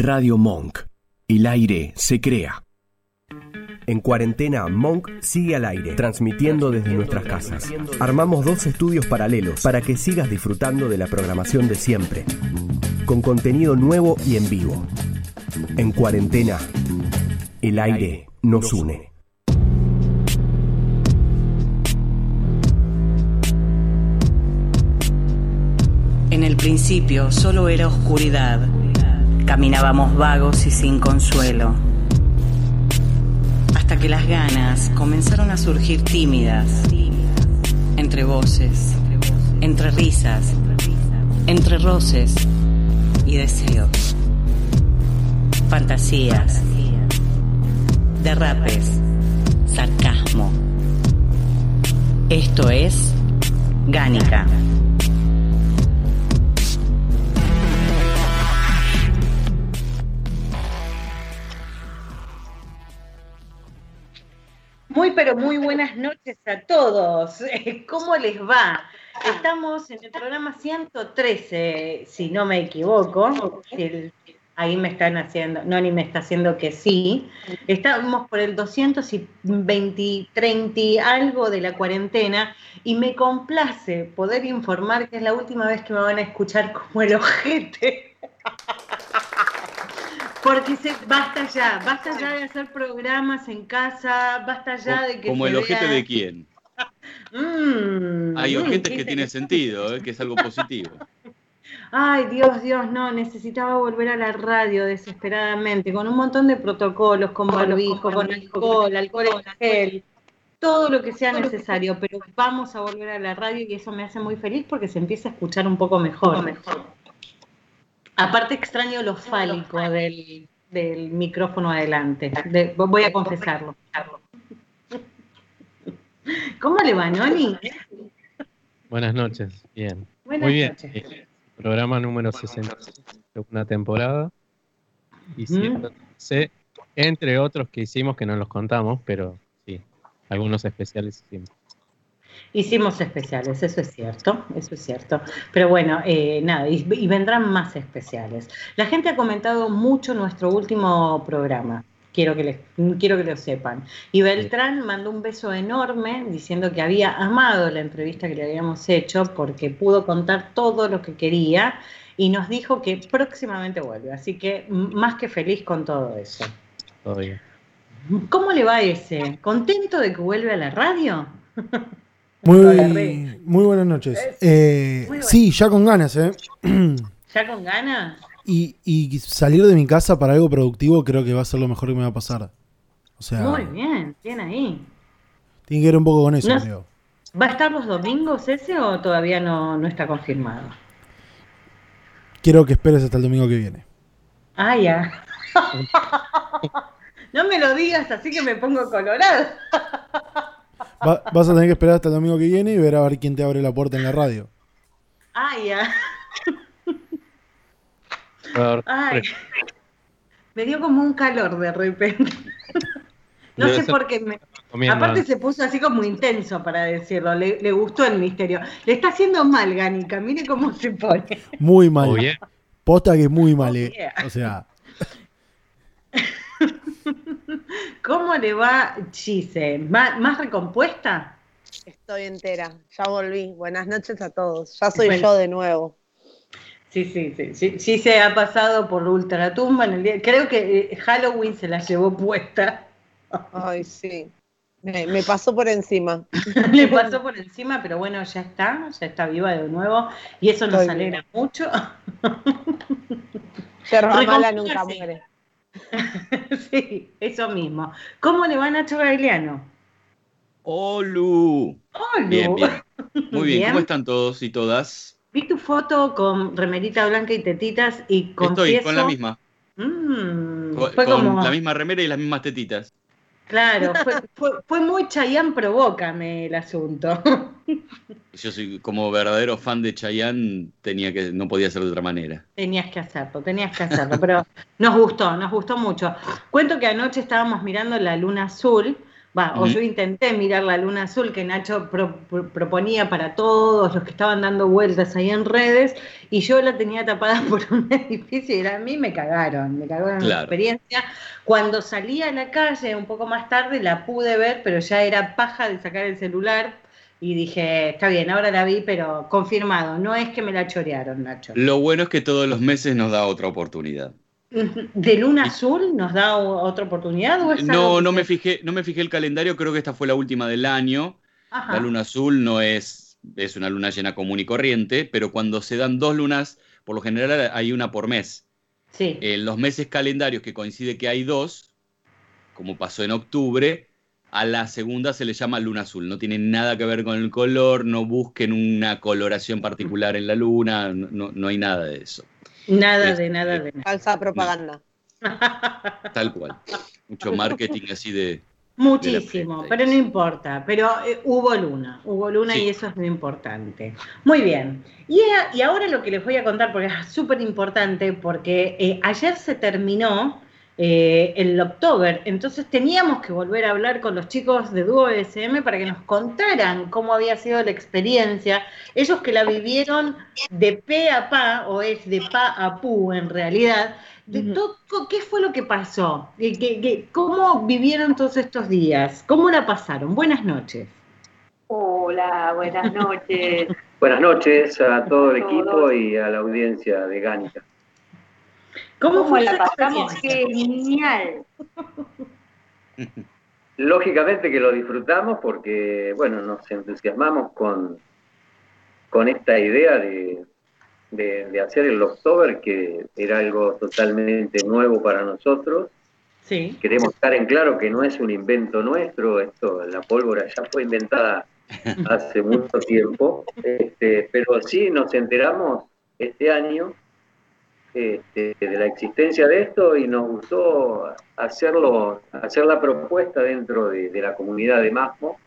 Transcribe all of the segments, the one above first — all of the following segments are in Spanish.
Radio Monk. El aire se crea. En cuarentena, Monk sigue al aire, transmitiendo desde nuestras casas. Armamos dos estudios paralelos para que sigas disfrutando de la programación de siempre, con contenido nuevo y en vivo. En cuarentena, el aire nos une. En el principio solo era oscuridad. Caminábamos vagos y sin consuelo. Hasta que las ganas comenzaron a surgir tímidas. Entre voces, entre risas, entre roces y deseos. Fantasías, derrapes, sarcasmo. Esto es Gánica. Muy, pero muy buenas noches a todos. ¿Cómo les va? Estamos en el programa 113, si no me equivoco. ahí me están haciendo, no, ni me está haciendo que sí. Estamos por el 220, 30 algo de la cuarentena y me complace poder informar que es la última vez que me van a escuchar como el ojete. Porque se, basta ya, basta ya de hacer programas en casa, basta ya de que. ¿Como el ojete de quién? Mm, Hay ojetes que tienen sentido, ¿eh? que es algo positivo. Ay, Dios, Dios, no, necesitaba volver a la radio desesperadamente, con un montón de protocolos, con barbijo, con alcohol, alcohol en gel, todo lo que sea necesario, pero vamos a volver a la radio y eso me hace muy feliz porque se empieza a escuchar un poco mejor. mejor. Aparte extraño lo fálico del, micrófono adelante. voy a confesarlo. ¿Cómo le va, Noni? Buenas noches, bien. Muy bien. Eh, programa número 60 de una temporada. Y sé, entre otros que hicimos que no los contamos, pero sí, algunos especiales hicimos. Hicimos especiales, eso es cierto, eso es cierto. Pero bueno, eh, nada, y, vendrán más especiales. La gente ha comentado mucho nuestro último programa. Quiero que, les, quiero que lo sepan. Y Beltrán mandó un beso enorme diciendo que había amado la entrevista que le habíamos hecho porque pudo contar todo lo que quería y nos dijo que próximamente vuelve. Así que más que feliz con todo eso. ¿Cómo le va ese? ¿Contento de que vuelve a la radio? Muy, muy buenas noches. Eh, sí, ya con ganas, ¿eh? ¿Ya con ganas? Y, salir de mi casa para algo productivo creo que va a ser lo mejor que me va a pasar. O sea, muy bien, bien ahí. Tiene que ver un poco con eso, creo. ¿Va a estar los domingos ese o todavía no, no está confirmado? Quiero que esperes hasta el domingo que viene. Ah, ya. no me lo digas así que me pongo colorado vas a tener que esperar hasta el domingo que viene y ver a ver quién te abre la puerta en la radio. Ay, ya. Ay. Me dio como un calor de repente. No sé por qué. Me... Aparte se puso así como intenso para decirlo. Le, gustó el misterio. Le está haciendo mal, Ganica. Mire cómo se pone. Muy mal. Posta que es muy mal. Oh, eh. O sea. ¿Cómo le va Chise? ¿Más, recompuesta? Estoy entera, ya volví. Buenas noches a todos. Ya soy yo de nuevo. Sí, sí, sí, sí, se ha pasado por Ultratumba en el día. Creo que eh, Halloween se la llevó puesta. Ay, sí. Me, pasó por encima. Le pasó por encima, pero bueno, ya está, ya está viva de nuevo y eso nos alegra mucho. Yerba mala nunca muere. sí, eso mismo. ¿Cómo le va Nacho Gagliano? ¡Olu! Bien, bien. Muy bien. ¿cómo están todos y todas? Vi tu foto con remerita blanca y tetitas y con. Estoy con la misma. Mm, con, la misma remera y las mismas tetitas. Claro, fue, muy Chayán Provócame el asunto. Yo soy como verdadero fan de Chayán, tenía que, no podía ser de otra manera. Tenías que hacerlo, tenías que hacerlo, pero nos gustó, nos gustó mucho. Cuento que anoche estábamos mirando la luna azul, Va, o yo intenté mirar la luna azul que Nacho proponía para todos los que estaban dando vueltas ahí en redes, y yo la tenía tapada por un edificio y a mí me cagaron, me cagaron la experiencia. Cuando salí a la calle un poco más tarde la pude ver, pero ya era paja de sacar el celular y dije, está bien, ahora la vi, pero confirmado, no es que me la chorearon, Nacho. Lo bueno es que todos los meses nos da otra oportunidad. ¿De Luna Azul nos da otra oportunidad? no, no me, fijé, no me fijé el calendario, creo que esta fue la última del año. La Luna Azul no es, es una luna llena común y corriente, pero cuando se dan dos lunas, por lo general hay una por mes. Sí. En los meses calendarios que coincide que hay dos, como pasó en octubre, a la segunda se le llama luna azul. No tiene nada que ver con el color, no busquen una coloración particular en la luna, no, no hay nada de eso. Nada de nada de nada. Falsa propaganda. Tal cual. Mucho marketing así de. Muchísimo, pero no importa. Pero eh, hubo luna, hubo luna y eso es lo importante. Muy bien. Y, y, ahora lo que les voy a contar, porque es súper importante, porque eh, ayer se terminó eh, el October. Entonces teníamos que volver a hablar con los chicos de Duo SM para que nos contaran cómo había sido la experiencia. Ellos que la vivieron de pe a pa, o es de pa a pu en realidad. De ¿Qué fue lo que pasó? cómo vivieron todos estos días? ¿Cómo la pasaron? Buenas noches. Hola, buenas noches. buenas noches a todo el equipo y a la audiencia de Gánica. ¿Cómo, fue la pasamos? Genial. Lógicamente que lo disfrutamos porque, bueno, nos entusiasmamos con, con esta idea de, de, hacer el October, que era algo totalmente nuevo para nosotros. Sí. Queremos estar en claro que no es un invento nuestro, esto, la pólvora ya fue inventada hace mucho tiempo, este, pero sí nos enteramos este año este, de la existencia de esto y nos gustó hacerlo, hacer la propuesta dentro de, la comunidad de Masmo.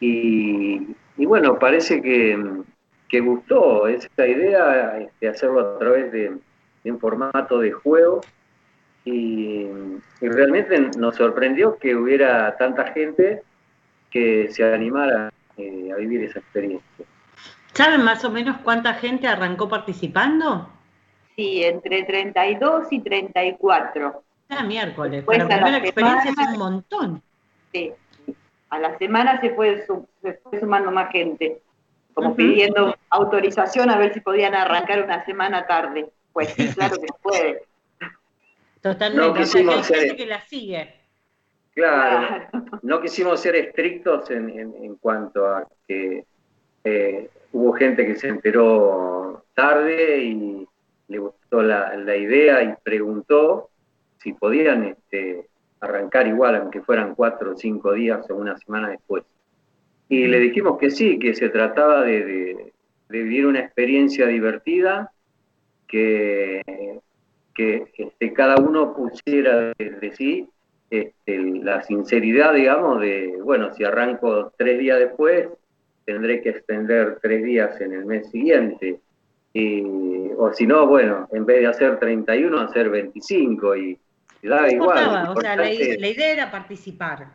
Y, bueno, parece que, gustó esa idea de este, hacerlo a través de, un formato de juego. Y, realmente nos sorprendió que hubiera tanta gente que se animara eh, a vivir esa experiencia. ¿Saben más o menos cuánta gente arrancó participando? Sí, entre 32 y 34. Ah, miércoles. Para la primera experiencia es un montón. Sí. A la semana se fue, sumando más gente, como pidiendo autorización a ver si podían arrancar una semana tarde. Pues sí, claro que se puede. Totalmente. No quisimos ser... que la sigue. Claro, no quisimos ser estrictos en, cuanto a que eh, hubo gente que se enteró tarde y le gustó la, idea y preguntó si podían este, arrancar igual, aunque fueran cuatro o cinco días o una semana después. Y le dijimos que sí, que se trataba de, vivir una experiencia divertida, que, que este, cada uno pusiera de, sí este, la sinceridad, digamos, de, bueno, si arranco tres días después, tendré que extender tres días en el mes siguiente o si no, bueno, en vez de hacer 31, hacer 25 y, da igual. O sea, la, idea era participar.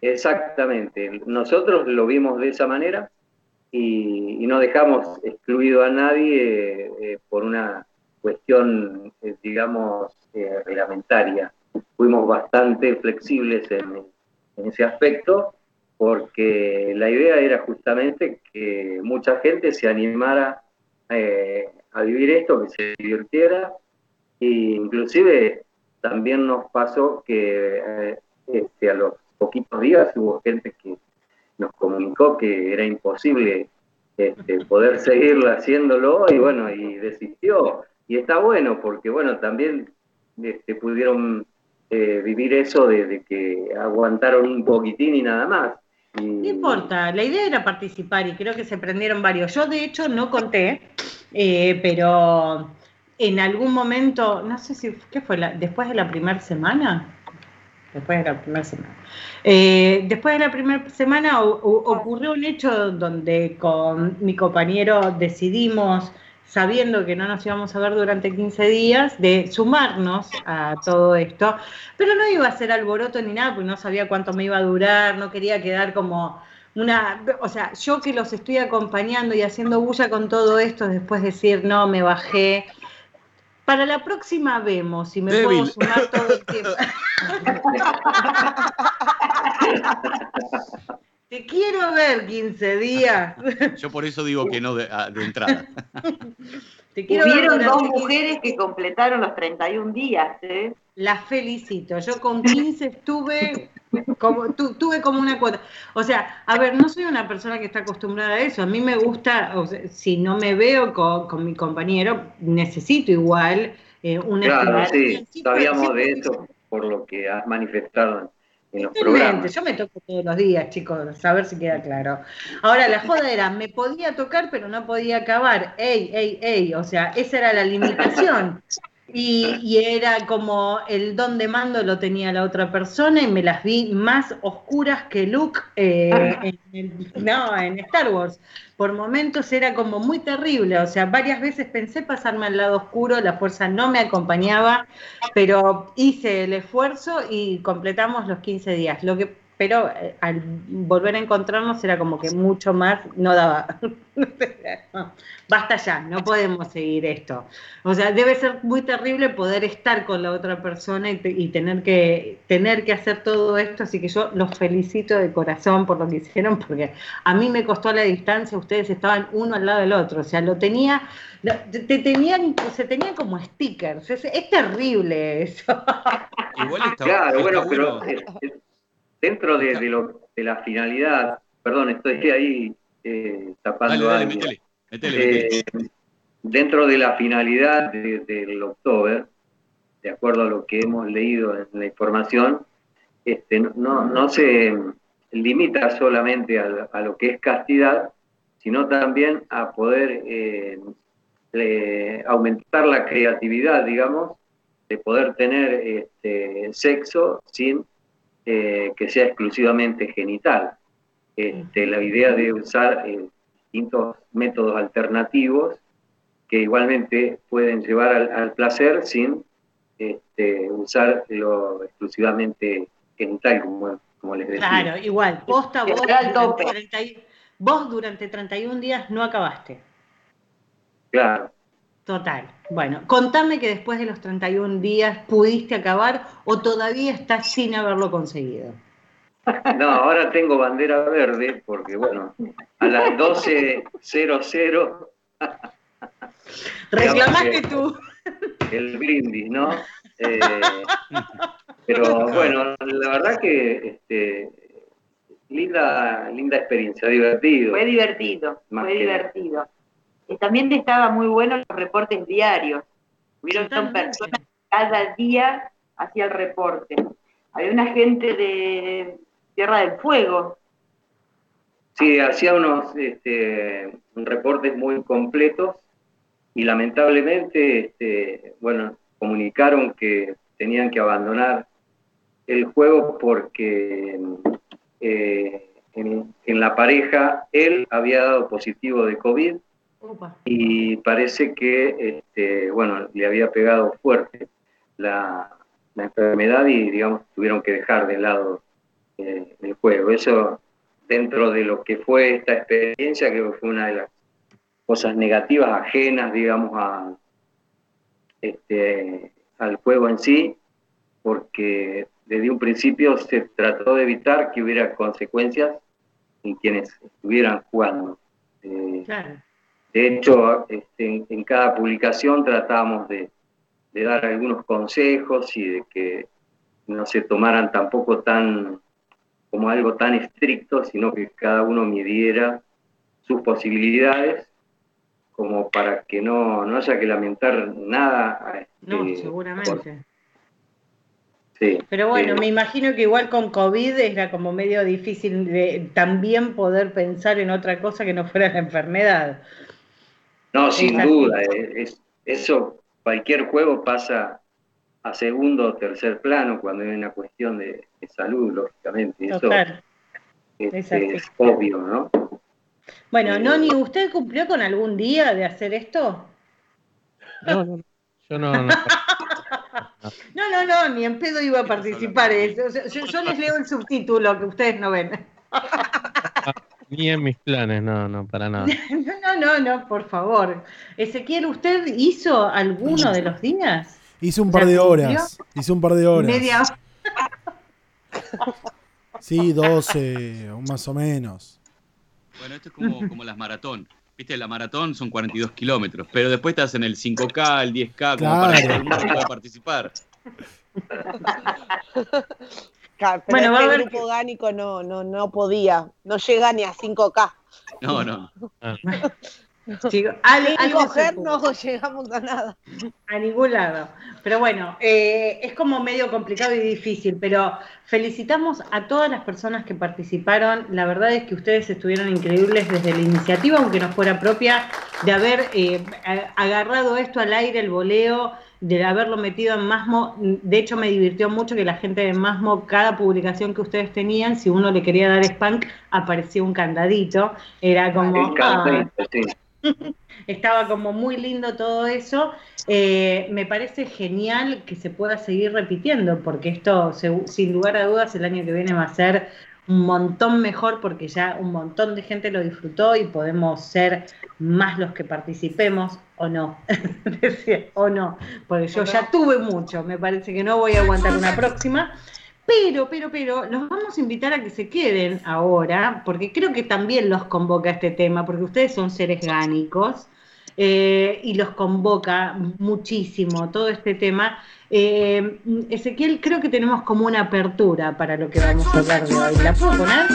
Exactamente, nosotros lo vimos de esa manera y, no dejamos excluido a nadie eh, por una cuestión, eh, digamos, eh, reglamentaria. Fuimos bastante flexibles en, en ese aspecto porque la idea era justamente que mucha gente se animara eh, a vivir esto, que se divirtiera. E inclusive también nos pasó que eh, este, a los poquitos días hubo gente que nos comunicó que era imposible este, poder seguir haciéndolo y bueno, y desistió. Y está bueno porque bueno, también este, pudieron eh, vivir eso de, que aguantaron un poquitín y nada más. No importa, la idea era participar y creo que se prendieron varios. Yo de hecho no conté, eh, pero en algún momento, no sé si, ¿qué fue? ¿Después de la primera semana? Después de la primera semana. Eh, después de la primera semana ocurrió un hecho donde con mi compañero decidimos sabiendo que no nos íbamos a ver durante 15 días, de sumarnos a todo esto, pero no iba a ser alboroto ni nada, porque no sabía cuánto me iba a durar, no quería quedar como una, o sea, yo que los estoy acompañando y haciendo bulla con todo esto, después decir, no, me bajé. Para la próxima vemos si me puedo sumar todo el tiempo. Te quiero ver 15 días. Yo por eso digo que no de, ah, entrada. Te quiero Hubieron dos mujeres que completaron los 31 días. ¿eh? Las felicito. Yo con 15 estuve como, tuve como una cuota. O sea, a ver, no soy una persona que está acostumbrada a eso. A mí me gusta, si no me veo con, mi compañero, necesito igual eh, una Claro, sí, sabíamos de eso por lo que has manifestado yo me toco todos los días, chicos, a ver si queda claro. Ahora, la joda era, me podía tocar, pero no podía acabar. Ey, ey, ey. O sea, esa era la limitación. Y, era como el don de mando lo tenía la otra persona y me las vi más oscuras que Luke eh, en, no, en Star Wars. Por momentos era como muy terrible, o sea, varias veces pensé pasarme al lado oscuro, la fuerza no me acompañaba, pero hice el esfuerzo y completamos los 15 días. Lo que pero eh, al volver a encontrarnos era como que mucho más no daba. Basta ya, no podemos seguir esto. O sea, debe ser muy terrible poder estar con la otra persona y, tener, que, tener que hacer todo esto, así que yo los felicito de corazón por lo que hicieron, porque a mí me costó la distancia, ustedes estaban uno al lado del otro, o sea, lo tenía, te tenían, se tenían como stickers, es, terrible eso. Igual claro, bueno, pero dentro de, lo, de, la finalidad, perdón, estoy ahí eh, tapando algo. Eh, dentro de la finalidad del October, de acuerdo a lo que hemos leído en la información, este, no, no se limita solamente a, lo que es castidad, sino también a poder eh, aumentar la creatividad, digamos, de poder tener este, sexo sin eh, que sea exclusivamente genital. Este, la idea de usar eh, distintos métodos alternativos que igualmente pueden llevar al, placer sin este, usar lo exclusivamente genital, como, como les decía. Claro, igual, posta vos, durante vos durante 31 días no acabaste. Claro. Total. Bueno, contame que después de los 31 días pudiste acabar o todavía estás sin haberlo conseguido. No, ahora tengo bandera verde porque, bueno, a las 12.00. Reclamaste tú. El brindis, ¿no? Eh, pero bueno, la verdad que este, linda, linda experiencia, divertido. Fue divertido, fue divertido también estaba muy bueno los reportes diarios. Hubieron personas cada día hacía el reporte. Había una gente de Tierra del Fuego. Sí, hacía unos este, reportes muy completos y lamentablemente, este, bueno, comunicaron que tenían que abandonar el juego porque eh, en, en, la pareja él había dado positivo de COVID y parece que, este, bueno, le había pegado fuerte la, enfermedad y, digamos, tuvieron que dejar de lado eh, el juego. Eso, dentro de lo que fue esta experiencia, creo que fue una de las cosas negativas, ajenas, digamos, a, este, al juego en sí, porque desde un principio se trató de evitar que hubiera consecuencias en quienes estuvieran jugando. Eh, claro. De hecho, este, en, cada publicación tratamos de, dar algunos consejos y de que no se tomaran tampoco tan como algo tan estricto, sino que cada uno midiera sus posibilidades como para que no, haya que lamentar nada. no, este, seguramente. Sí, Pero bueno, me imagino que igual con COVID era como medio difícil de también poder pensar en otra cosa que no fuera la enfermedad. No, sin duda, eh, eso cualquier juego pasa a segundo o tercer plano cuando hay una cuestión de, salud, lógicamente. Eso es, obvio, ¿no? Bueno, eh, Noni, ¿usted cumplió con algún día de hacer esto? No, no, yo no, no. No, no, no, ni en pedo iba a participar. Yo, yo, les leo el subtítulo que ustedes no ven. Ni en mis planes, no, no, para nada. No, no, no, por favor. Ezequiel, ¿usted hizo alguno de los días? Hice un par de horas. Hice un par de horas. Media hora. Sí, 12, más o menos. Bueno, esto es como, como las maratón. Viste, la maratón son 42 kilómetros, pero después estás en el 5K, el 10K, como para que todo el mundo pueda participar. bueno, va a haber grupo gánico no, no, no podía, no llega ni a 5K. No, no. Ah. a, coger no llegamos a nada. A ningún lado. Pero bueno, eh, es como medio complicado y difícil, pero felicitamos a todas las personas que participaron. La verdad es que ustedes estuvieron increíbles desde la iniciativa, aunque no fuera propia, de haber eh, agarrado esto al aire, el voleo, de haberlo metido en Masmo. De hecho, me divirtió mucho que la gente de Masmo, cada publicación que ustedes tenían, si uno le quería dar spam, aparecía un candadito. Era como... Estaba como muy lindo todo eso. Eh, me parece genial que se pueda seguir repitiendo, porque esto, sin lugar a dudas, el año que viene va a ser un montón mejor porque ya un montón de gente lo disfrutó y podemos ser más los que participemos o no. o no, porque yo ya tuve mucho, me parece que no voy a aguantar una próxima. Pero, pero, pero, los vamos a invitar a que se queden ahora, porque creo que también los convoca este tema, porque ustedes son seres gánicos eh, y los convoca muchísimo todo este tema. Eh, Ezequiel, creo que tenemos como una apertura para lo que vamos a hablar de hoy. ¿La puedo poner?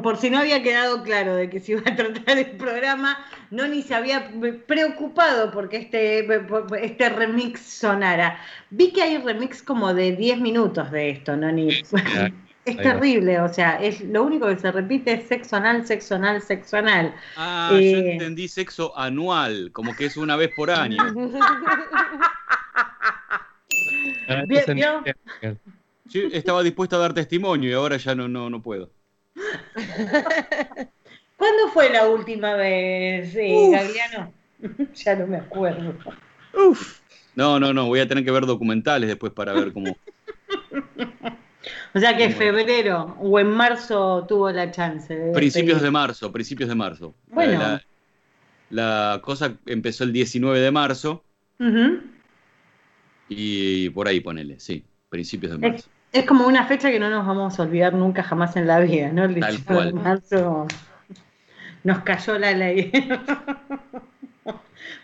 Por si no había quedado claro de que se iba a tratar el programa, no ni se había preocupado porque este, este remix sonara. Vi que hay remix como de 10 minutos de esto, ¿no? Ni, es terrible, o sea, es lo único que se repite es sexo anal, sexo anal, sexo anal. Ah, yo eh, entendí sexo anual, como que es una vez por año. Sí, estaba dispuesto a dar testimonio y ahora ya no, no, no puedo. ¿Cuándo fue la última vez, eh, ya no me acuerdo. No, no, no, voy a tener que ver documentales después para ver cómo. o sea que en febrero o en marzo tuvo la chance. De principios de marzo, principios de marzo. Bueno. La, cosa empezó el 19 de marzo. Y por ahí ponele, sí, principios de marzo. Es como una fecha que no nos vamos a olvidar nunca jamás en la vida, ¿no? El 18 de marzo nos cayó la ley.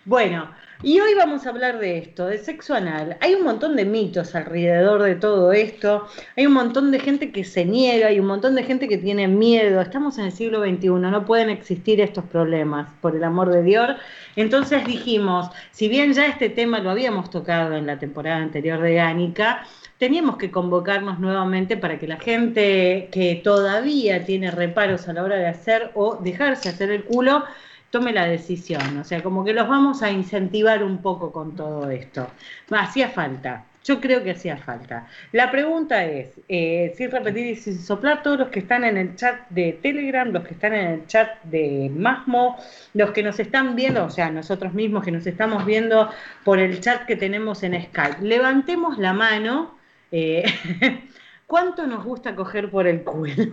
bueno, y hoy vamos a hablar de esto, de sexo anal. Hay un montón de mitos alrededor de todo esto, hay un montón de gente que se niega, hay un montón de gente que tiene miedo. Estamos en el siglo XXI, no pueden existir estos problemas, por el amor de Dios. Entonces dijimos, si bien ya este tema lo habíamos tocado en la temporada anterior de Gánica, teníamos que convocarnos nuevamente para que la gente que todavía tiene reparos a la hora de hacer o dejarse hacer el culo, tome la decisión. O sea, como que los vamos a incentivar un poco con todo esto. Hacía falta. Yo creo que hacía falta. La pregunta es, eh, sin repetir y sin soplar, todos los que están en el chat de Telegram, los que están en el chat de Masmo, los que nos están viendo, o sea, nosotros mismos que nos estamos viendo por el chat que tenemos en Skype, levantemos la mano eh, ¿Cuánto nos gusta coger por el culo?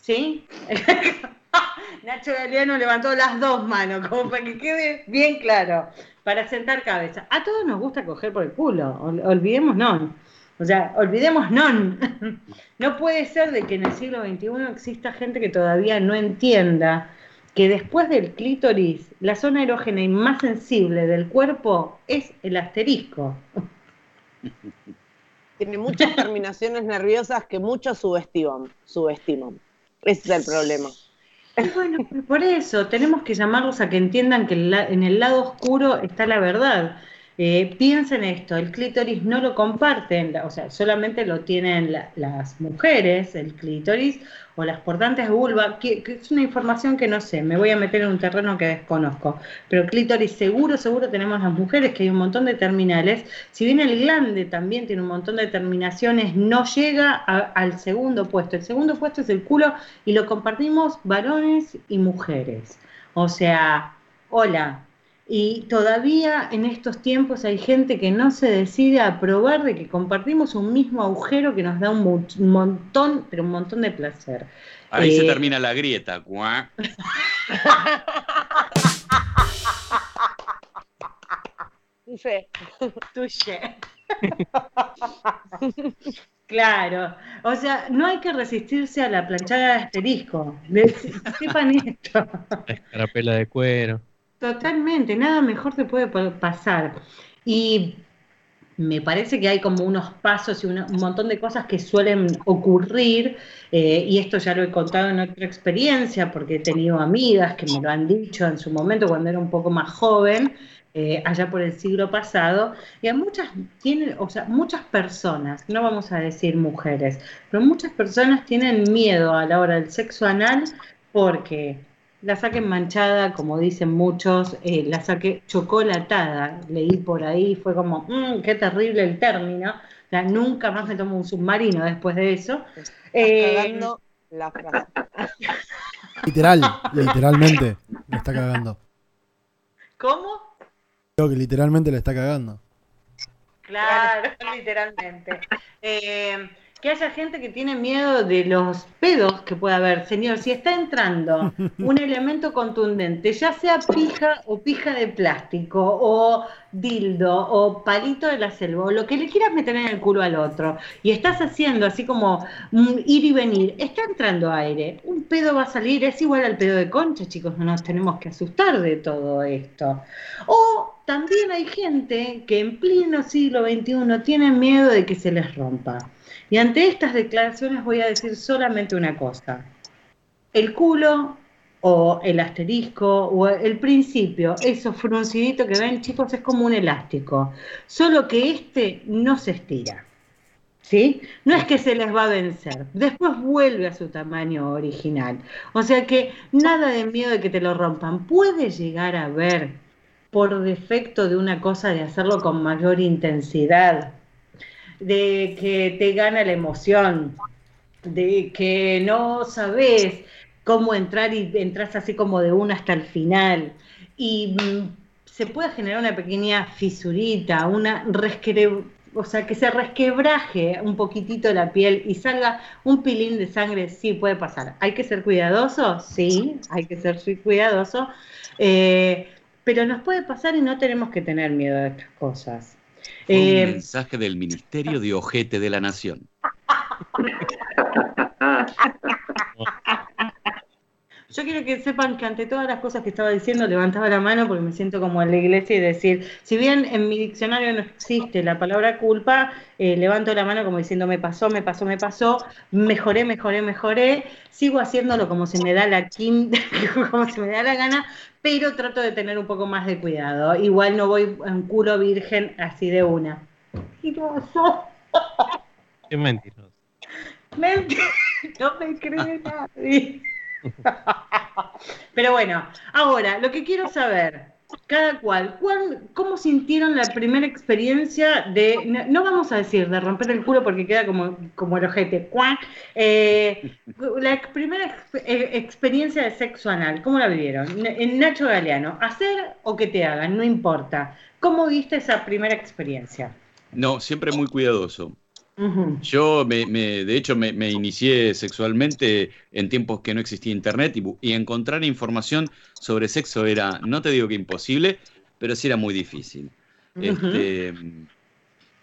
¿Sí? Nacho Galeano levantó las dos manos, como para que quede bien claro, para sentar cabeza. A todos nos gusta coger por el culo, olvidemos no. O sea, olvidemos no. No puede ser de que en el siglo XXI exista gente que todavía no entienda que después del clítoris, la zona erógena y más sensible del cuerpo es el asterisco. Tiene muchas terminaciones nerviosas que muchos subestiman. subestiman. Ese es el problema. Bueno, por eso tenemos que llamarlos a que entiendan que en el lado oscuro está la verdad. Eh, piensen esto, el clítoris no lo comparten, o sea, solamente lo tienen las mujeres, el clítoris, o las portantes de vulva, que, es una información que no sé, me voy a meter en un terreno que desconozco, pero clítoris seguro, seguro tenemos las mujeres, que hay un montón de terminales, si bien el glande también tiene un montón de terminaciones, no llega al segundo puesto, el segundo puesto es el culo y lo compartimos varones y mujeres, o sea, hola, y todavía en estos tiempos hay gente que no se decide a probar de que compartimos un mismo agujero que nos da un, montón, pero un montón de placer. Ahí se eh, termina la grieta. Tuye. Tuye. Claro, o sea, no hay que resistirse a la planchada de asterisco. Sepan esto. La pela de cuero. Totalmente, nada mejor te puede pasar. Y me parece que hay como unos pasos y un montón de cosas que suelen ocurrir, eh, y esto ya lo he contado en otra experiencia, porque he tenido amigas que me lo han dicho en su momento cuando era un poco más joven, eh, allá por el siglo pasado, y a muchas tienen, o sea, muchas personas, no vamos a decir mujeres, pero muchas personas tienen miedo a la hora del sexo anal porque la saqué manchada, como dicen muchos, eh, la saqué chocolatada, leí por ahí, fue como, mmm, qué terrible el término, nunca más me tomo un submarino después de eso. Eh, la frase. Literal, literalmente, le está cagando. ¿Cómo? Creo que literalmente le está cagando. Claro, literalmente. Eh, que haya gente que tiene miedo de los pedos que pueda haber. Señor, si está entrando un elemento contundente, ya sea pija o pija de plástico, o dildo, o palito de la selva, o lo que le quieras meter en el culo al otro, y estás haciendo así como ir y venir, está entrando aire, un pedo va a salir, es igual al pedo de concha, chicos, no nos tenemos que asustar de todo esto. O también hay gente que en pleno siglo XXI tiene miedo de que se les rompa. Y ante estas declaraciones voy a decir solamente una cosa. El culo o el asterisco o el principio, esos frunciditos que ven chicos es como un elástico, solo que este no se estira. ¿Sí? No es que se les va a vencer, después vuelve a su tamaño original. O sea que nada de miedo de que te lo rompan. Puede llegar a ver por defecto de una cosa de hacerlo con mayor intensidad, de que te gana la emoción, de que no sabes cómo entrar y entras así como de una hasta el final. Y mm, se puede generar una pequeña fisurita, una resquebre, o sea, que se resquebraje un poquitito la piel y salga un pilín de sangre, sí puede pasar. ¿Hay que ser cuidadoso? Sí, hay que ser cuidadoso. Eh, pero nos puede pasar y no tenemos que tener miedo de estas cosas. Un eh, mensaje del Ministerio de Ojete de la Nación. Yo quiero que sepan que ante todas las cosas que estaba diciendo levantaba la mano porque me siento como en la iglesia y decir, si bien en mi diccionario no existe la palabra culpa, eh, levanto la mano como diciendo me pasó, me pasó, me pasó, mejoré, mejoré, mejoré, sigo haciéndolo como se me da la quinta, como se me da la gana, pero trato de tener un poco más de cuidado. Igual no voy en culo virgen así de una. Mentiroso. Qué mentiroso. No me cree nadie. Pero bueno, ahora, lo que quiero saber, cada cual, ¿cómo sintieron la primera experiencia de, no, vamos a decir de romper el culo porque queda como, como el ojete, eh, la primera eh, experiencia de sexo anal, ¿cómo la vivieron? En Nacho Galeano, hacer o que te hagan, no importa. ¿Cómo viste esa primera experiencia? No, siempre muy cuidadoso. Yo, me, de hecho, me, inicié sexualmente en tiempos que no existía internet y, encontrar información sobre sexo era, no te digo que imposible, pero sí era muy difícil. Este,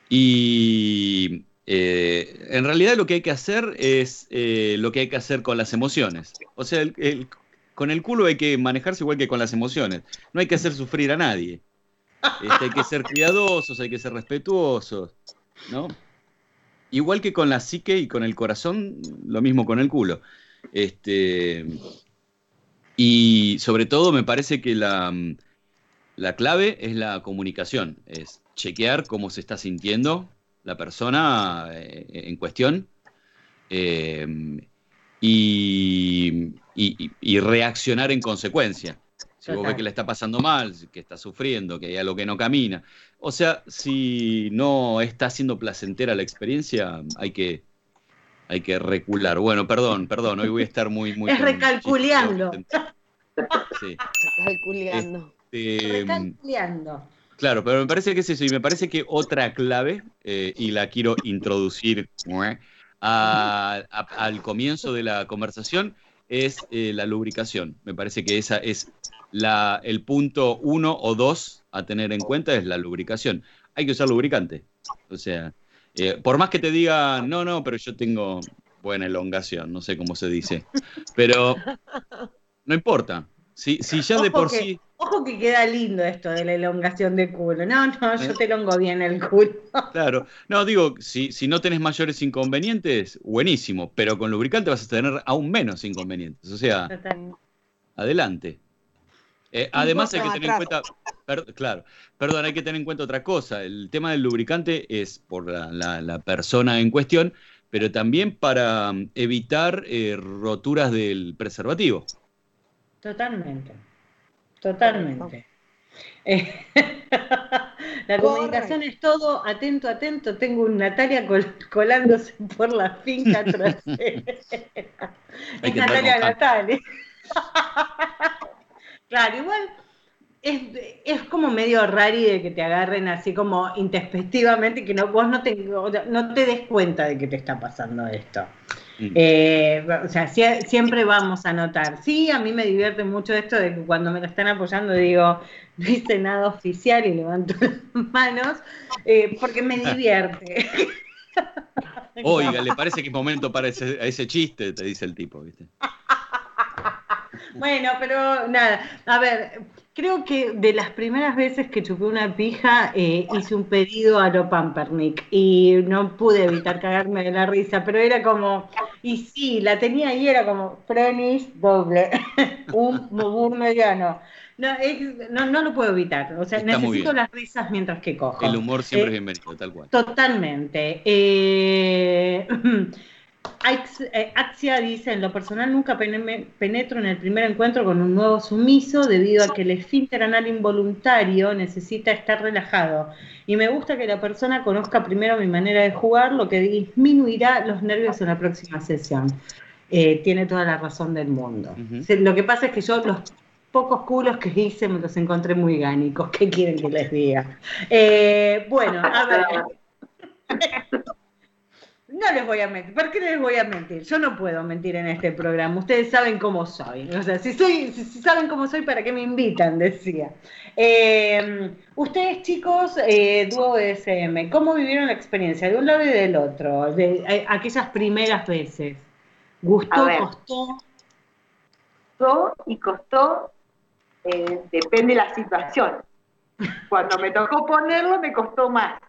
y eh, en realidad lo que hay que hacer es eh, lo que hay que hacer con las emociones. O sea, con el culo hay que manejarse igual que con las emociones. No hay que hacer sufrir a nadie. Este, hay que ser cuidadosos, hay que ser respetuosos, ¿no? Igual que con la psique y con el corazón, lo mismo con el culo. Este, y sobre todo me parece que la, la clave es la comunicación, es chequear cómo se está sintiendo la persona eh, en cuestión eh, y, reaccionar en consecuencia. Si vos ves que le está pasando mal, que está sufriendo, que hay algo que no camina. O sea, si no está siendo placentera la experiencia, hay que, hay que recular. Bueno, perdón, perdón, hoy voy a estar muy... muy es recalculeando. Sí. Recalculeando. Este, recalculeando. Claro, pero me parece que es eso, y me parece que otra clave, eh, y la quiero introducir al comienzo de la conversación, es eh, la lubricación. Me parece que esa es la, el punto uno o dos a tener en cuenta, es la lubricación. Hay que usar lubricante. O sea, eh, por más que te diga, no, no, pero yo tengo buena elongación, no sé cómo se dice, pero no importa. Si, si ya de por sí Ojo que queda lindo esto de la elongación de culo. No, no, yo te elongo bien el culo. Claro. No, digo, si, si no tenés mayores inconvenientes, buenísimo, pero con lubricante vas a tener aún menos inconvenientes. O sea, adelante. Eh, además hay que tener en cuenta, claro, perdón, hay que tener en cuenta otra cosa. El tema del lubricante es por la, persona en cuestión, pero también para mm, evitar eh, roturas del preservativo. Totalmente. Totalmente. Eh, la comunicación es todo, atento, atento. Tengo un Natalia colándose por la finca trasera. es Natalia Natalia. claro, igual es, como medio rari de que te agarren así como introspectivamente que no, vos no te, no te des cuenta de que te está pasando esto. Mm. Eh, o sea, siempre vamos a notar. Sí, a mí me divierte mucho esto de que cuando me lo están apoyando digo, no hice nada oficial y levanto las manos, eh, porque me divierte. Oiga, ¿le parece que es momento para ese, ese chiste? Te dice el tipo, ¿viste? bueno, pero nada, a ver, Creo que de las primeras veces que chupé una pija eh, hice un pedido a lo Pampernick y no pude evitar cagarme de la risa, pero era como, y sí, la tenía ahí, era como Frenis doble, un mogur mediano. No, no, lo puedo evitar, o sea, necesito las risas mientras que cojo. El humor siempre es eh, bienvenido, tal cual. Totalmente. Eh, Axia dice, en lo personal nunca penetro en el primer encuentro con un nuevo sumiso debido a que el esfínter anal involuntario necesita estar relajado. Y me gusta que la persona conozca primero mi manera de jugar, lo que disminuirá los nervios en la próxima sesión. Eh, tiene toda la razón del mundo. Lo que pasa es que yo los pocos culos que hice me los encontré muy gánicos. ¿Qué quieren que les diga? Eh, bueno, a ver. No les voy a mentir. ¿Por qué les voy a mentir? Yo no puedo mentir en este programa. Ustedes saben cómo soy. O sea, si, soy, si, saben cómo soy, ¿para qué me invitan? Decía. Eh, ustedes, chicos, eh, Duo SM, ¿cómo vivieron la experiencia de un lado y del otro? De eh, aquellas primeras veces. ¿Gustó, costó? Costó y costó, eh, depende de la situación. Cuando me tocó ponerlo, me costó más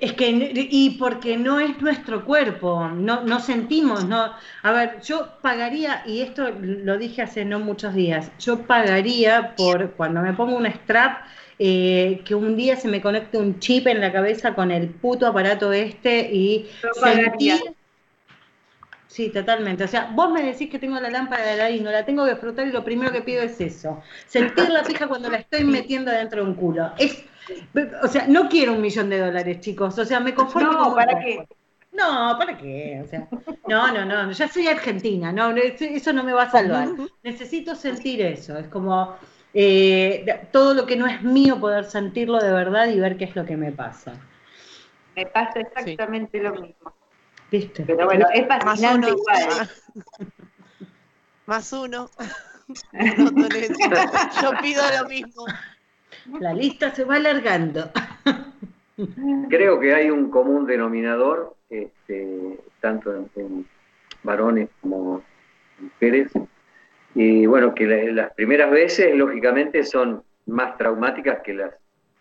es que, y porque no es nuestro cuerpo, no, no sentimos, no. A ver, yo pagaría, y esto lo dije hace no muchos días, yo pagaría por cuando me pongo un strap, eh, que un día se me conecte un chip en la cabeza con el puto aparato este y sentir. Sí, totalmente. O sea, vos me decís que tengo la lámpara de la y no la tengo que frotar y lo primero que pido es eso. Sentir la pija cuando la estoy metiendo dentro de un culo. Es o sea, no quiero un millón de dólares, chicos. O sea, me conformo. No, ¿para qué? No, ¿para qué? O sea, no, no, no, ya soy argentina, no, eso no me va a salvar. Necesito sentir eso, es como eh, todo lo que no es mío poder sentirlo de verdad y ver qué es lo que me pasa. Me pasa exactamente lo mismo. ¿Viste? Pero bueno, es fascinante igual. Más uno. Yo pido lo mismo. La lista se va alargando. Creo que hay un común denominador, este, tanto en, varones como mujeres, y bueno, que las primeras veces, lógicamente, son más traumáticas que las,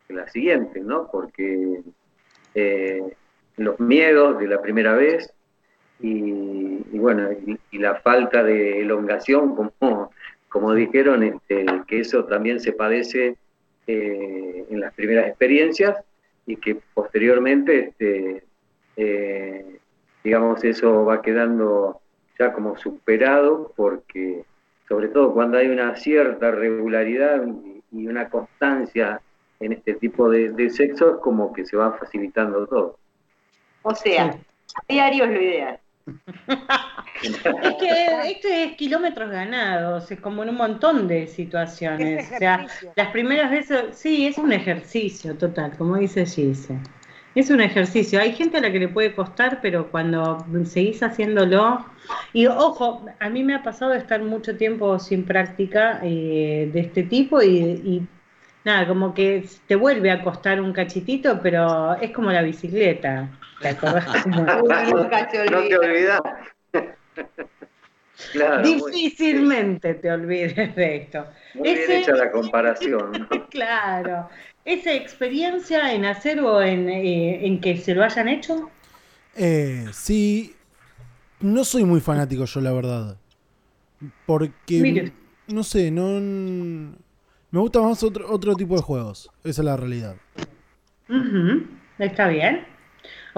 las siguientes, ¿no? Porque eh, los miedos de la primera vez y, bueno, y, la falta de elongación, como, como dijeron, este, que eso también se padece eh, en las primeras experiencias y que posteriormente, este, eh, digamos, eso va quedando ya como superado porque sobre todo cuando hay una cierta regularidad y una constancia en este tipo de, sexo, es como que se va facilitando todo. O sea, diario es lo ideal. Es que esto es kilómetros ganados, es como en un montón de situaciones. O sea, las primeras veces, sí, es un ejercicio total, como dice Gise. Es un ejercicio. Hay gente a la que le puede costar, pero cuando seguís haciéndolo. Y ojo, a mí me ha pasado de estar mucho tiempo sin práctica eh, de este tipo y nada, como que te vuelve a costar un cachitito, pero es como la bicicleta. ¿Te acordás? no te olvidas. Difícilmente te olvides de esto. Muy bien hecha la comparación. claro. ¿Esa experiencia en hacer o en, eh, en que se lo hayan hecho? Eh, sí. No soy muy fanático yo, la verdad. Porque, no sé, no me gusta más otro, otro tipo de juegos. Esa es la realidad. Está bien.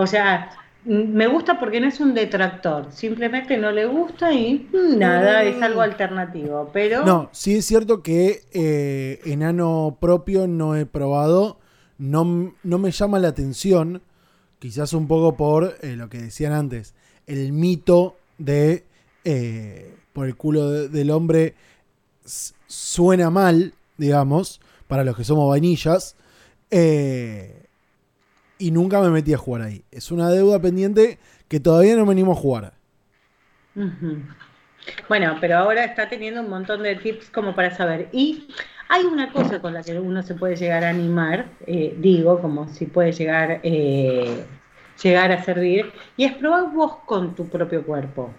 O sea, me gusta porque no es un detractor. Simplemente no le gusta y nada, es algo alternativo. Pero. No, sí es cierto que eh, enano propio no he probado. No, no, me llama la atención. Quizás un poco por eh, lo que decían antes. El mito de. Eh, por el culo del hombre suena mal digamos, para los que somos vainillas. Eh, y nunca me metí a jugar ahí. Es una deuda pendiente que todavía no venimos a jugar. Bueno, pero ahora está teniendo un montón de tips como para saber. Y hay una cosa con la que uno se puede llegar a animar, eh, digo, como si puede llegar, eh, llegar a servir, y es probar vos con tu propio cuerpo.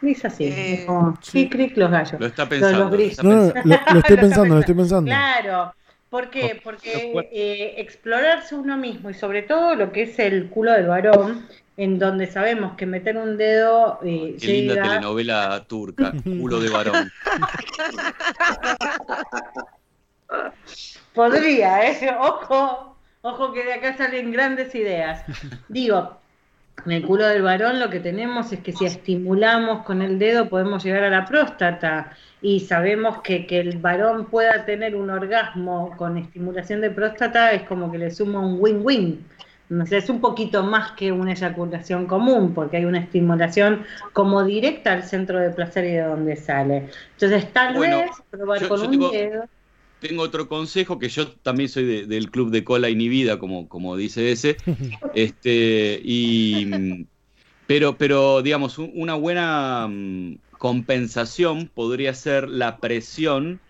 Es así, eh, como cric, los gallos. Lo está pensando. lo, estoy pensando, lo estoy pensando. Claro. ¿Por qué? Porque eh, explorarse uno mismo y sobre todo lo que es el culo del varón, en donde sabemos que meter un dedo. Eh, Qué linda telenovela turca, culo de varón. Podría, ¿eh? Ojo, ojo que de acá salen grandes ideas. Digo, en el culo del varón lo que tenemos es que si estimulamos con el dedo podemos llegar a la próstata y sabemos que, que el varón pueda tener un orgasmo con estimulación de próstata es como que le suma un win-win. Es un poquito más que una eyaculación común, porque hay una estimulación como directa al centro de placer y de donde sale. Entonces, tal vez probar con un dedo tengo otro consejo, que yo también soy del club de cola inhibida, como, como dice ese. Este, y, pero, pero, digamos, una buena mm, compensación podría ser la presión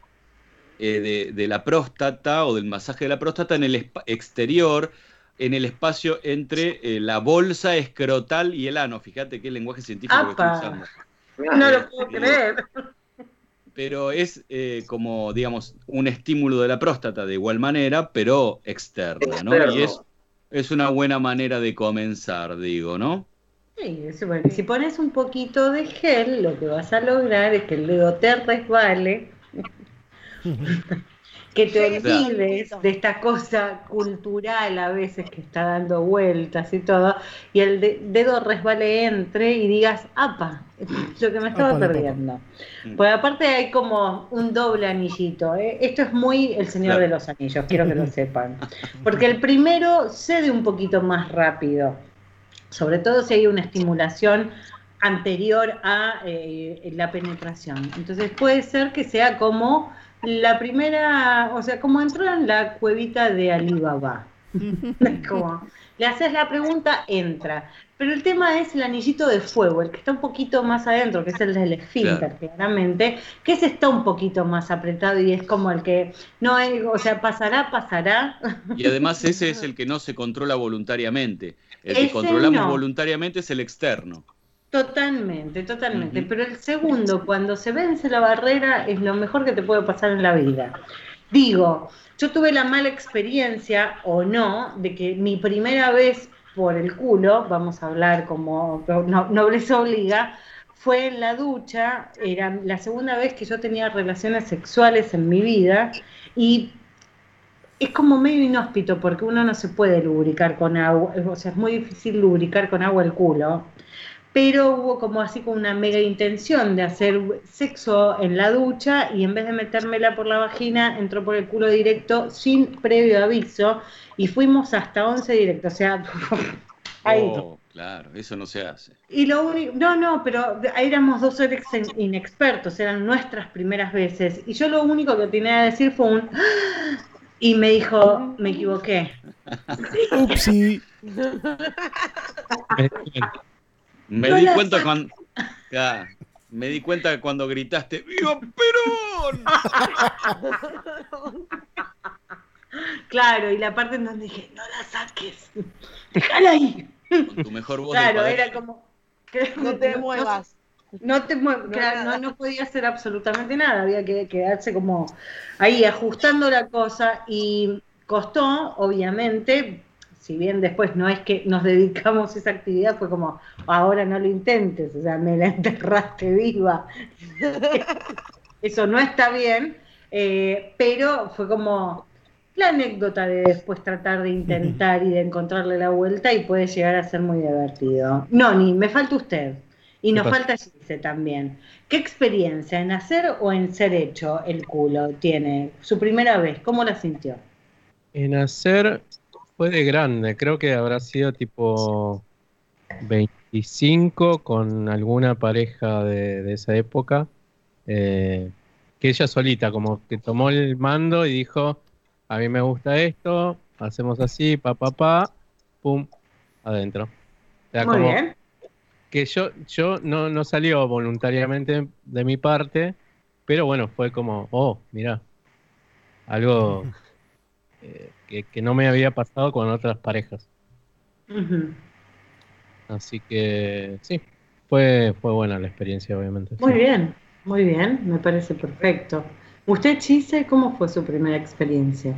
eh, de, la próstata o del masaje de la próstata en el exterior, en el espacio entre eh, la bolsa escrotal y el ano. Fíjate qué lenguaje científico que estoy usando. No lo puedo creer pero es eh, como, digamos, un estímulo de la próstata de igual manera, pero externa, ¿no? Y es, es una buena manera de comenzar, digo, ¿no? Sí, bueno. Si pones un poquito de gel, lo que vas a lograr es que el dedo te resbale que te olvides de esta cosa cultural a veces que está dando vueltas y todo, y el dedo resbale entre y digas, apa, lo que me estaba perdiendo. Pues aparte hay como un doble anillito, ¿eh? esto es muy el Señor de los Anillos, quiero que lo sepan, porque el primero cede un poquito más rápido, sobre todo si hay una estimulación anterior a eh, la penetración. Entonces puede ser que sea como la primera, o sea, como entró en la cuevita de Alibaba. como, le haces la pregunta, entra. Pero el tema es el anillito de fuego, el que está un poquito más adentro, que es el del esfínter, claramente, que ese está un poquito más apretado y es como el que no hay, o sea, pasará, pasará. Y además ese es el que no se controla voluntariamente. El que controlamos voluntariamente es el externo. Totalmente, totalmente. Pero el segundo, cuando se vence la barrera, es lo mejor que te puede pasar en la vida. Digo, yo tuve la mala experiencia o no de que mi primera vez por el culo, vamos a hablar como nobleza obliga, fue en la ducha, era la segunda vez que yo tenía relaciones sexuales en mi vida y es como medio inhóspito porque uno no se puede lubricar con agua, o sea, es muy difícil lubricar con agua el culo pero hubo como así como una mega intención de hacer sexo en la ducha y en vez de metérmela por la vagina, entró por el culo directo sin previo aviso y fuimos hasta 11 directo, o sea, ahí. Oh, claro, eso no se hace. Y lo único, no, no, pero éramos dos seres inexpertos, eran nuestras primeras veces y yo lo único que tenía que decir fue un y me dijo, me equivoqué. Upsi. Me di cuenta cuando. me di cuenta cuando gritaste ¡Viva Perón! claro, y la parte en donde dije, no la saques, déjala ahí. Con tu mejor voz. Claro, era como. no te muevas. No, te no, no, podía hacer absolutamente nada, había que quedarse como ahí ajustando la cosa y costó, obviamente, si bien después no es que nos dedicamos a esa actividad, fue como, ahora no lo intentes, o sea, me la enterraste viva. Eso no está bien, eh, pero fue como la anécdota de después tratar de intentar y de encontrarle la vuelta y puede llegar a ser muy divertido. No, ni me falta usted. Y nos falta Gise también. ¿Qué experiencia en hacer o en ser hecho el culo tiene? Su primera vez, ¿cómo la sintió? En hacer fue de grande, creo que habrá sido tipo 25 con alguna pareja de, esa época, eh, que ella solita como que tomó el mando y dijo, a mí me gusta esto, hacemos así, pa, pa, pa, pum, adentro. Muy bien. Que yo, yo no, no salió voluntariamente de mi parte, pero bueno, fue como, oh, mira, algo... Eh, que, no me había pasado con otras parejas. Así que sí, fue, fue buena la experiencia, obviamente. Muy bien, muy bien, me parece perfecto. ¿Usted, Chise, cómo fue su primera experiencia?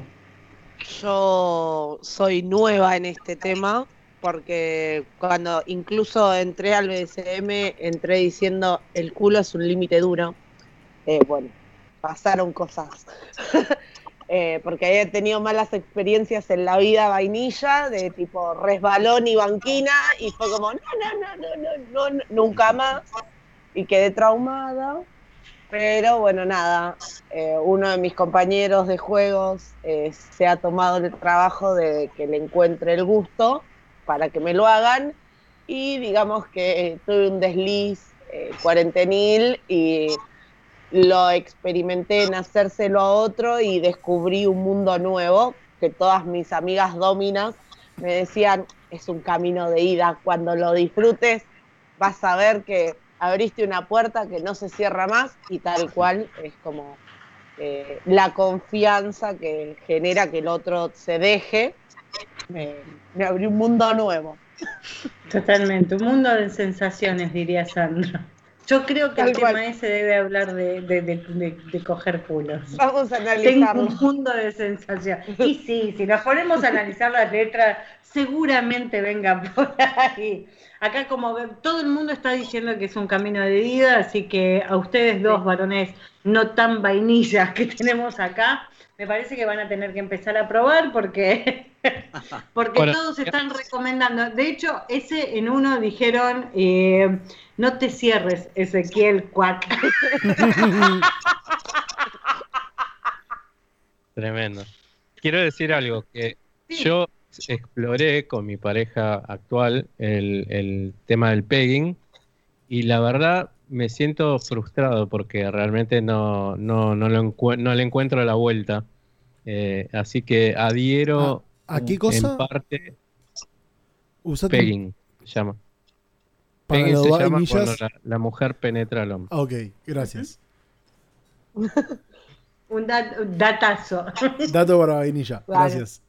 Yo soy nueva en este tema porque cuando incluso entré al BSM, entré diciendo el culo es un límite duro. Eh, bueno, pasaron cosas. Eh, porque había tenido malas experiencias en la vida vainilla, de tipo resbalón y banquina, y fue como, no, no, no, no, no, no, nunca más, y quedé traumada. Pero bueno, nada, eh, uno de mis compañeros de juegos se ha tomado el trabajo de que le encuentre el gusto para que me lo hagan, y digamos que tuve un desliz cuarentenil y lo experimenté en hacérselo a otro y descubrí un mundo nuevo que todas mis amigas dominas me decían, es un camino de ida, cuando lo disfrutes vas a ver que abriste una puerta que no se cierra más y tal cual es como eh, la confianza que genera que el otro se deje, me, me abrió un mundo nuevo. Totalmente, un mundo de sensaciones, diría Sandra. Yo creo que el tema ese debe hablar de, de, coger culos. Vamos a analizarlo. Tengo un mundo de sensación. Y sí, si nos ponemos a analizar las letras, seguramente vengan por ahí. Acá como todo el mundo está diciendo que es un camino de vida, así que a ustedes dos varones no tan vainillas que tenemos acá, me parece que van a tener que empezar a probar porque, porque todos están recomendando. De hecho, ese en uno dijeron, eh, no te cierres, Ezequiel Cuac. Tremendo. Quiero decir algo, que yo exploré con mi pareja actual el, el tema del pegging y la verdad me siento frustrado porque realmente no, no, no, no le encuentro la vuelta. Eh, así que adhiero ¿A, qué cosa? en parte pegging, se llama. pegging se llama cuando la, mujer penetra al hombre. Ok, gracias. Un datazo. Dato para vainilla, gracias.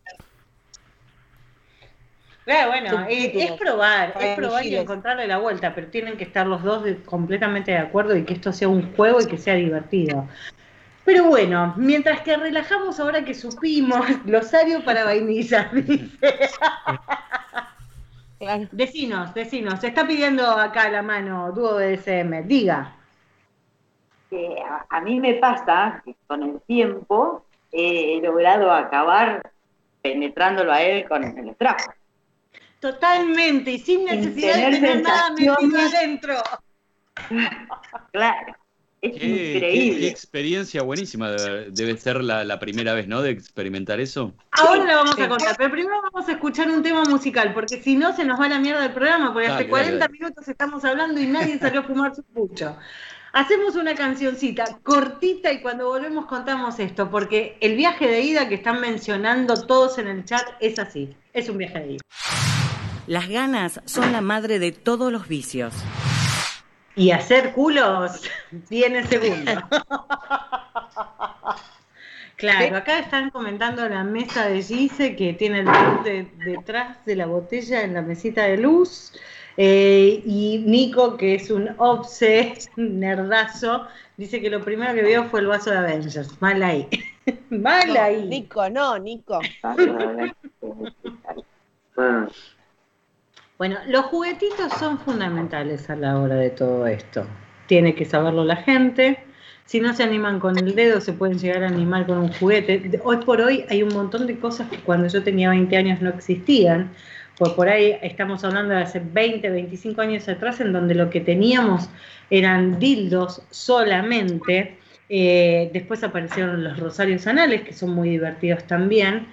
bueno, es, probar, es probar y encontrarle la vuelta, pero tienen que estar los dos completamente de acuerdo y que esto sea un juego y que sea divertido. Pero bueno, mientras que relajamos ahora que supimos, glosario para vainilla, dice. Claro. Decinos, decinos. Se está pidiendo acá la mano, dúo de SM. Diga. a, mí me pasa que con el tiempo he logrado acabar penetrándolo a él con el trapo. Totalmente, y sin necesidad de tener nada metido adentro. Claro. Es increíble. Qué, experiencia buenísima debe, ser la, primera vez, ¿no? De experimentar eso. Ahora la vamos a contar, pero primero vamos a escuchar un tema musical, porque si no se nos va la mierda del programa, porque hace 40 minutos estamos hablando y nadie salió a fumar su pucho. Hacemos una cancioncita cortita y cuando volvemos contamos esto, porque el viaje de ida que están mencionando todos en el chat es así, es un viaje de ida. Las ganas son la madre de todos los vicios. Y hacer culos viene segundo. Claro, acá están comentando la mesa de Gise que tiene el de, detrás de la botella en la mesita de luz. Eh, y Nico, que es un obse, nerdazo, dice que lo primero que vio fue el vaso de Avengers. Mal ahí. Mal ahí. Nico, no, Nico. Bueno, los juguetitos son fundamentales a la hora de todo esto. Tiene que saberlo la gente. Si no se animan con el dedo, se pueden llegar a animar con un juguete. Hoy por hoy hay un montón de cosas que cuando yo tenía 20 años no existían. Por ahí estamos hablando de hace 20, 25 años atrás, en donde lo que teníamos eran dildos solamente. Eh, después aparecieron los rosarios anales, que son muy divertidos también.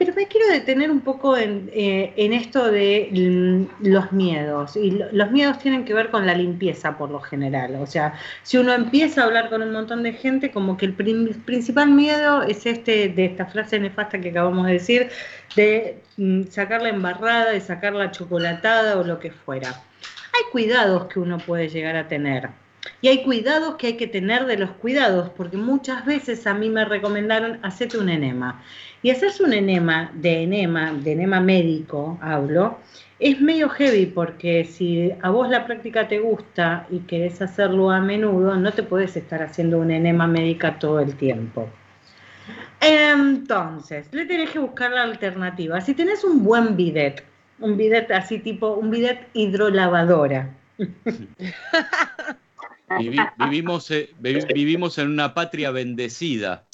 Pero me quiero detener un poco en, eh, esto de los miedos. Y los miedos tienen que ver con la limpieza por lo general. O sea, si uno empieza a hablar con un montón de gente, como que el principal miedo es este, de esta frase nefasta que acabamos de decir, de mm, sacar la embarrada, de sacar la chocolatada o lo que fuera. Hay cuidados que uno puede llegar a tener. Y hay cuidados que hay que tener de los cuidados, porque muchas veces a mí me recomendaron hacerte un enema. Y hacerse un enema de enema, de enema médico, hablo, es medio heavy porque si a vos la práctica te gusta y querés hacerlo a menudo, no te puedes estar haciendo un enema médica todo el tiempo. Entonces, le tenés que buscar la alternativa. Si tenés un buen bidet, un bidet así tipo, un bidet hidrolavadora. vivimos, eh, vivimos en una patria bendecida.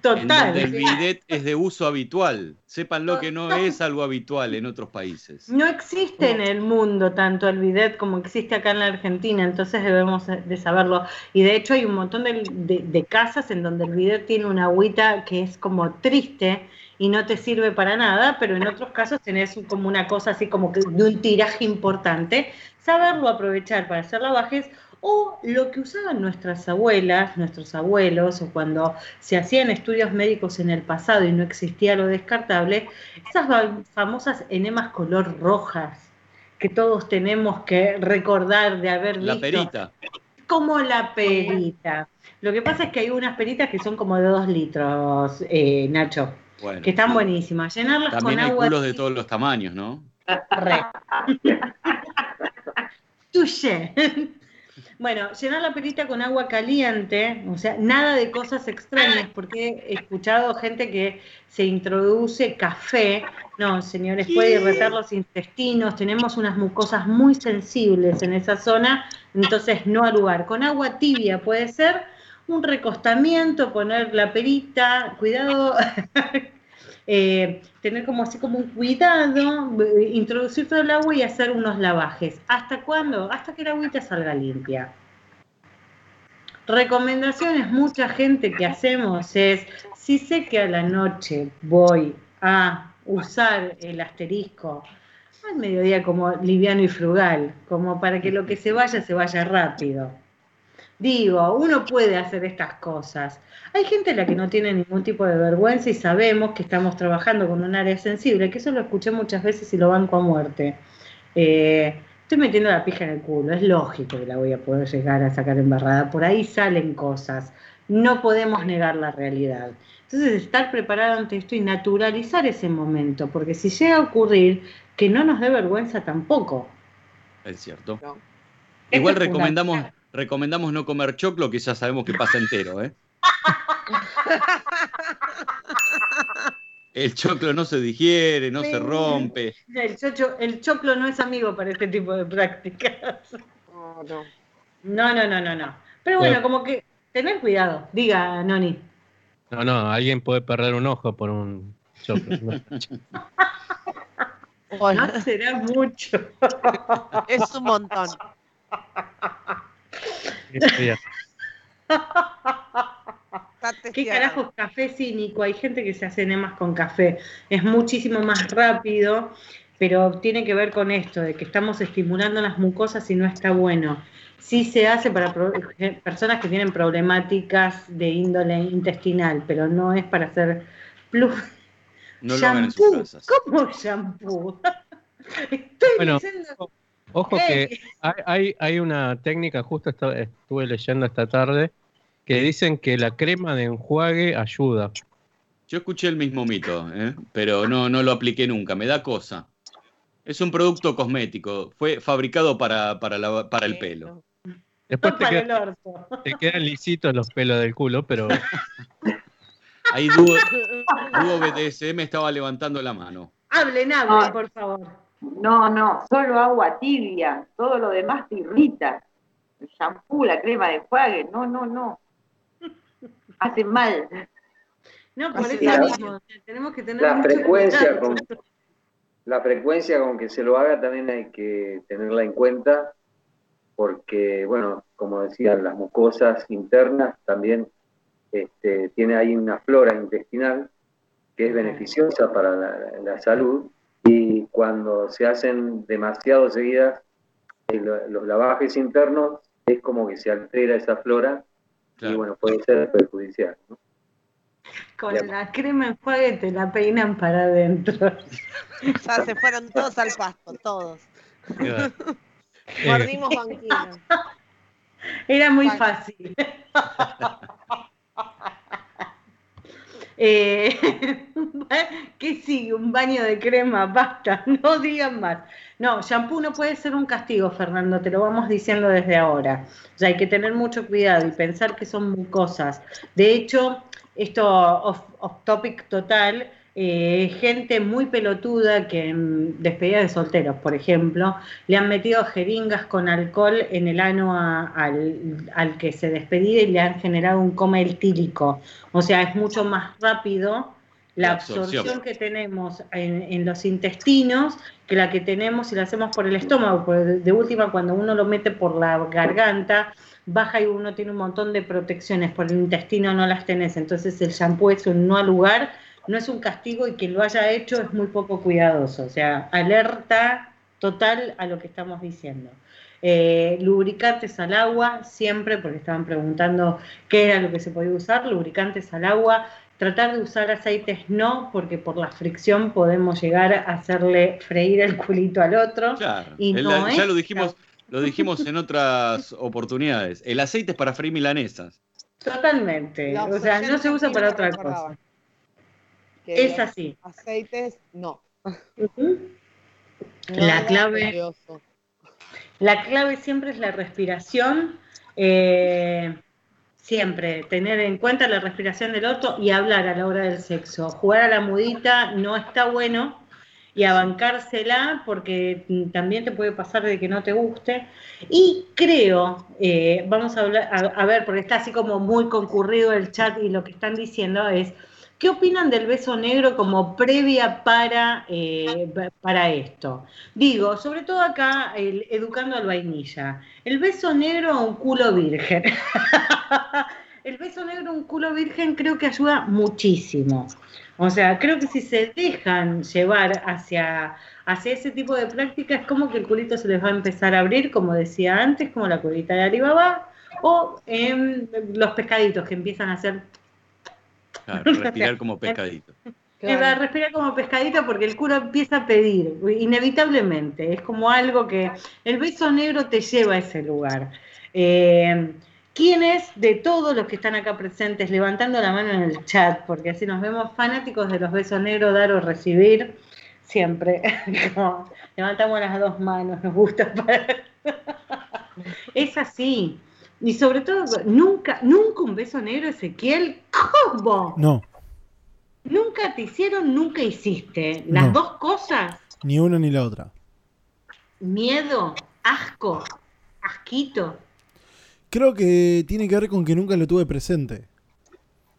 Total. el bidet es de uso habitual. Sepan lo que no es algo habitual en otros países. No existe en el mundo tanto el bidet como existe acá en la Argentina, entonces debemos de saberlo. Y de hecho hay un montón de, casas en donde el bidet tiene una agüita que es como triste y no te sirve para nada, pero en otros casos tenés como una cosa así como que de un tiraje importante. Saberlo aprovechar para hacer lavajes o lo que usaban nuestras abuelas, nuestros abuelos, o cuando se hacían estudios médicos en el pasado y no existía lo descartable, esas famosas enemas color rojas que todos tenemos que recordar de haber visto. La perita. Como la perita. Lo que pasa es que hay unas peritas que son como de dos litros, eh, Nacho, que están buenísimas. Llenarlas También con hay agua. culos de todos los tamaños, ¿no? Re. Touché. Bueno, llenar la perita con agua caliente, o sea, nada de cosas extrañas, porque he escuchado gente que se introduce café. No, señores, puede irritar los intestinos, tenemos unas mucosas muy sensibles en esa zona, entonces no al lugar. Con agua tibia puede ser un recostamiento, poner la perita, cuidado. Eh, tener como así como un cuidado, introducir todo el agua y hacer unos lavajes. ¿Hasta cuándo? Hasta que la agüita salga limpia. Recomendaciones, mucha gente que hacemos es, si sé que a la noche voy a usar el asterisco, al mediodía como liviano y frugal, como para que lo que se vaya se vaya rápido. Digo, uno puede hacer estas cosas. Hay gente a la que no tiene ningún tipo de vergüenza y sabemos que estamos trabajando con un área sensible, que eso lo escuché muchas veces y lo banco a muerte. Eh, estoy metiendo la pija en el culo, es lógico que la voy a poder llegar a sacar embarrada, por ahí salen cosas, no podemos negar la realidad. Entonces, estar preparado ante esto y naturalizar ese momento, porque si llega a ocurrir, que no nos dé vergüenza tampoco. Es cierto. Igual recomendamos recomendamos no comer choclo, que ya sabemos que pasa entero, ¿eh? El choclo no se digiere, no se rompe. El, el choclo no es amigo para este tipo de prácticas. No, no. No, no, no, no, Pero bueno, como que tener cuidado. Diga, Noni. No, no, alguien puede perder un ojo por un choclo. no será mucho. es un montón. ¿Qué carajos café cínico? Hay gente que se hace enemas con café. Es muchísimo más rápido, pero tiene que ver con esto, de que estamos estimulando las mucosas y no está bueno. Sí se hace para personas que tienen problemáticas de índole intestinal, pero no es para hacer plus. No lo hagan en sus casas. ¿Cómo shampoo? Estoy bueno, diciendo... Ojo que hay, hay, una técnica, justo estuve leyendo esta tarde, que dicen que la crema de enjuague ayuda. Yo escuché el mismo mito, ¿eh? pero no, no lo apliqué nunca, me da cosa. Es un producto cosmético, fue fabricado para, para, para el pelo. Después te, te, quedan lisitos los pelos del culo, pero... Ahí Dúo, BDSM estaba levantando la mano. Hablen, hablen, por favor. No, no, solo agua tibia, todo lo demás te irrita. El shampoo, la crema de enjuague, no, no, no hace mal. No, por eso mismo, tenemos que tener la frecuencia con la frecuencia con que se lo haga también hay que tenerla en cuenta porque bueno como decían las mucosas internas también este, tiene ahí una flora intestinal que es beneficiosa para la, salud y cuando se hacen demasiado seguidas eh, los lavajes internos es como que se altera esa flora y bueno, puede ser perjudicial. ¿no? Con la crema enjuague te la peinan para adentro. Ya se fueron todos al pasto, todos. Mordimos banquina. Era muy fácil. Eh, ¿Qué sigue? Un baño de crema, basta, no digan más. No, shampoo no puede ser un castigo, Fernando, te lo vamos diciendo desde ahora. O sea, hay que tener mucho cuidado y pensar que son cosas. De hecho, esto off, topic total, eh, gente muy pelotuda que en despedida de solteros, por ejemplo, le han metido jeringas con alcohol en el ano al, al, que se despedía y le han generado un coma etílico. O sea, es mucho más rápido la absorción que tenemos en, los intestinos que la que tenemos si la hacemos por el estómago. De última, cuando uno lo mete por la garganta, baja y uno tiene un montón de protecciones. Por el intestino no las tenés. Entonces el shampoo es un no al lugar, no es un castigo y quien lo haya hecho es muy poco cuidadoso. O sea, alerta total a lo que estamos diciendo. Eh, lubricantes al agua, siempre, porque estaban preguntando qué era lo que se podía usar, lubricantes al agua, Tratar de usar aceites no, porque por la fricción podemos llegar a hacerle freír el culito al otro. y no ya lo dijimos, lo dijimos en otras oportunidades. El aceite es para freír milanesas. Totalmente. o sea, no se usa para otra cosa. Es así. Aceites, no. La clave. La clave siempre es la respiración. Eh, siempre tener en cuenta la respiración del otro y hablar a la hora del sexo. Jugar a la mudita no está bueno y abancársela porque también te puede pasar de que no te guste. Y creo, eh, vamos a hablar, a ver, porque está así como muy concurrido el chat y lo que están diciendo es ¿Qué opinan del beso negro como previa para, eh, para esto? Digo, sobre todo acá, educando al vainilla. El beso negro a un culo virgen. el beso negro a un culo virgen creo que ayuda muchísimo. O sea, creo que si se dejan llevar hacia, hacia ese tipo de prácticas, como que el culito se les va a empezar a abrir, como decía antes, como la culita de Alibaba, o en los pescaditos que empiezan a hacer respirar como pescadito. Va a respirar como pescadito porque el cura empieza a pedir, inevitablemente. Es como algo que el beso negro te lleva a ese lugar. Eh, ¿Quiénes de todos los que están acá presentes, levantando la mano en el chat, porque así nos vemos fanáticos de los besos negros, dar o recibir? Siempre. levantamos las dos manos, nos gusta. es así. Y sobre todo, nunca, nunca un beso negro, Ezequiel. ¿Cómo? No. Nunca te hicieron, nunca hiciste. Las dos cosas. Ni una ni la otra. Miedo, asco, asquito. Creo que tiene que ver con que nunca lo tuve presente.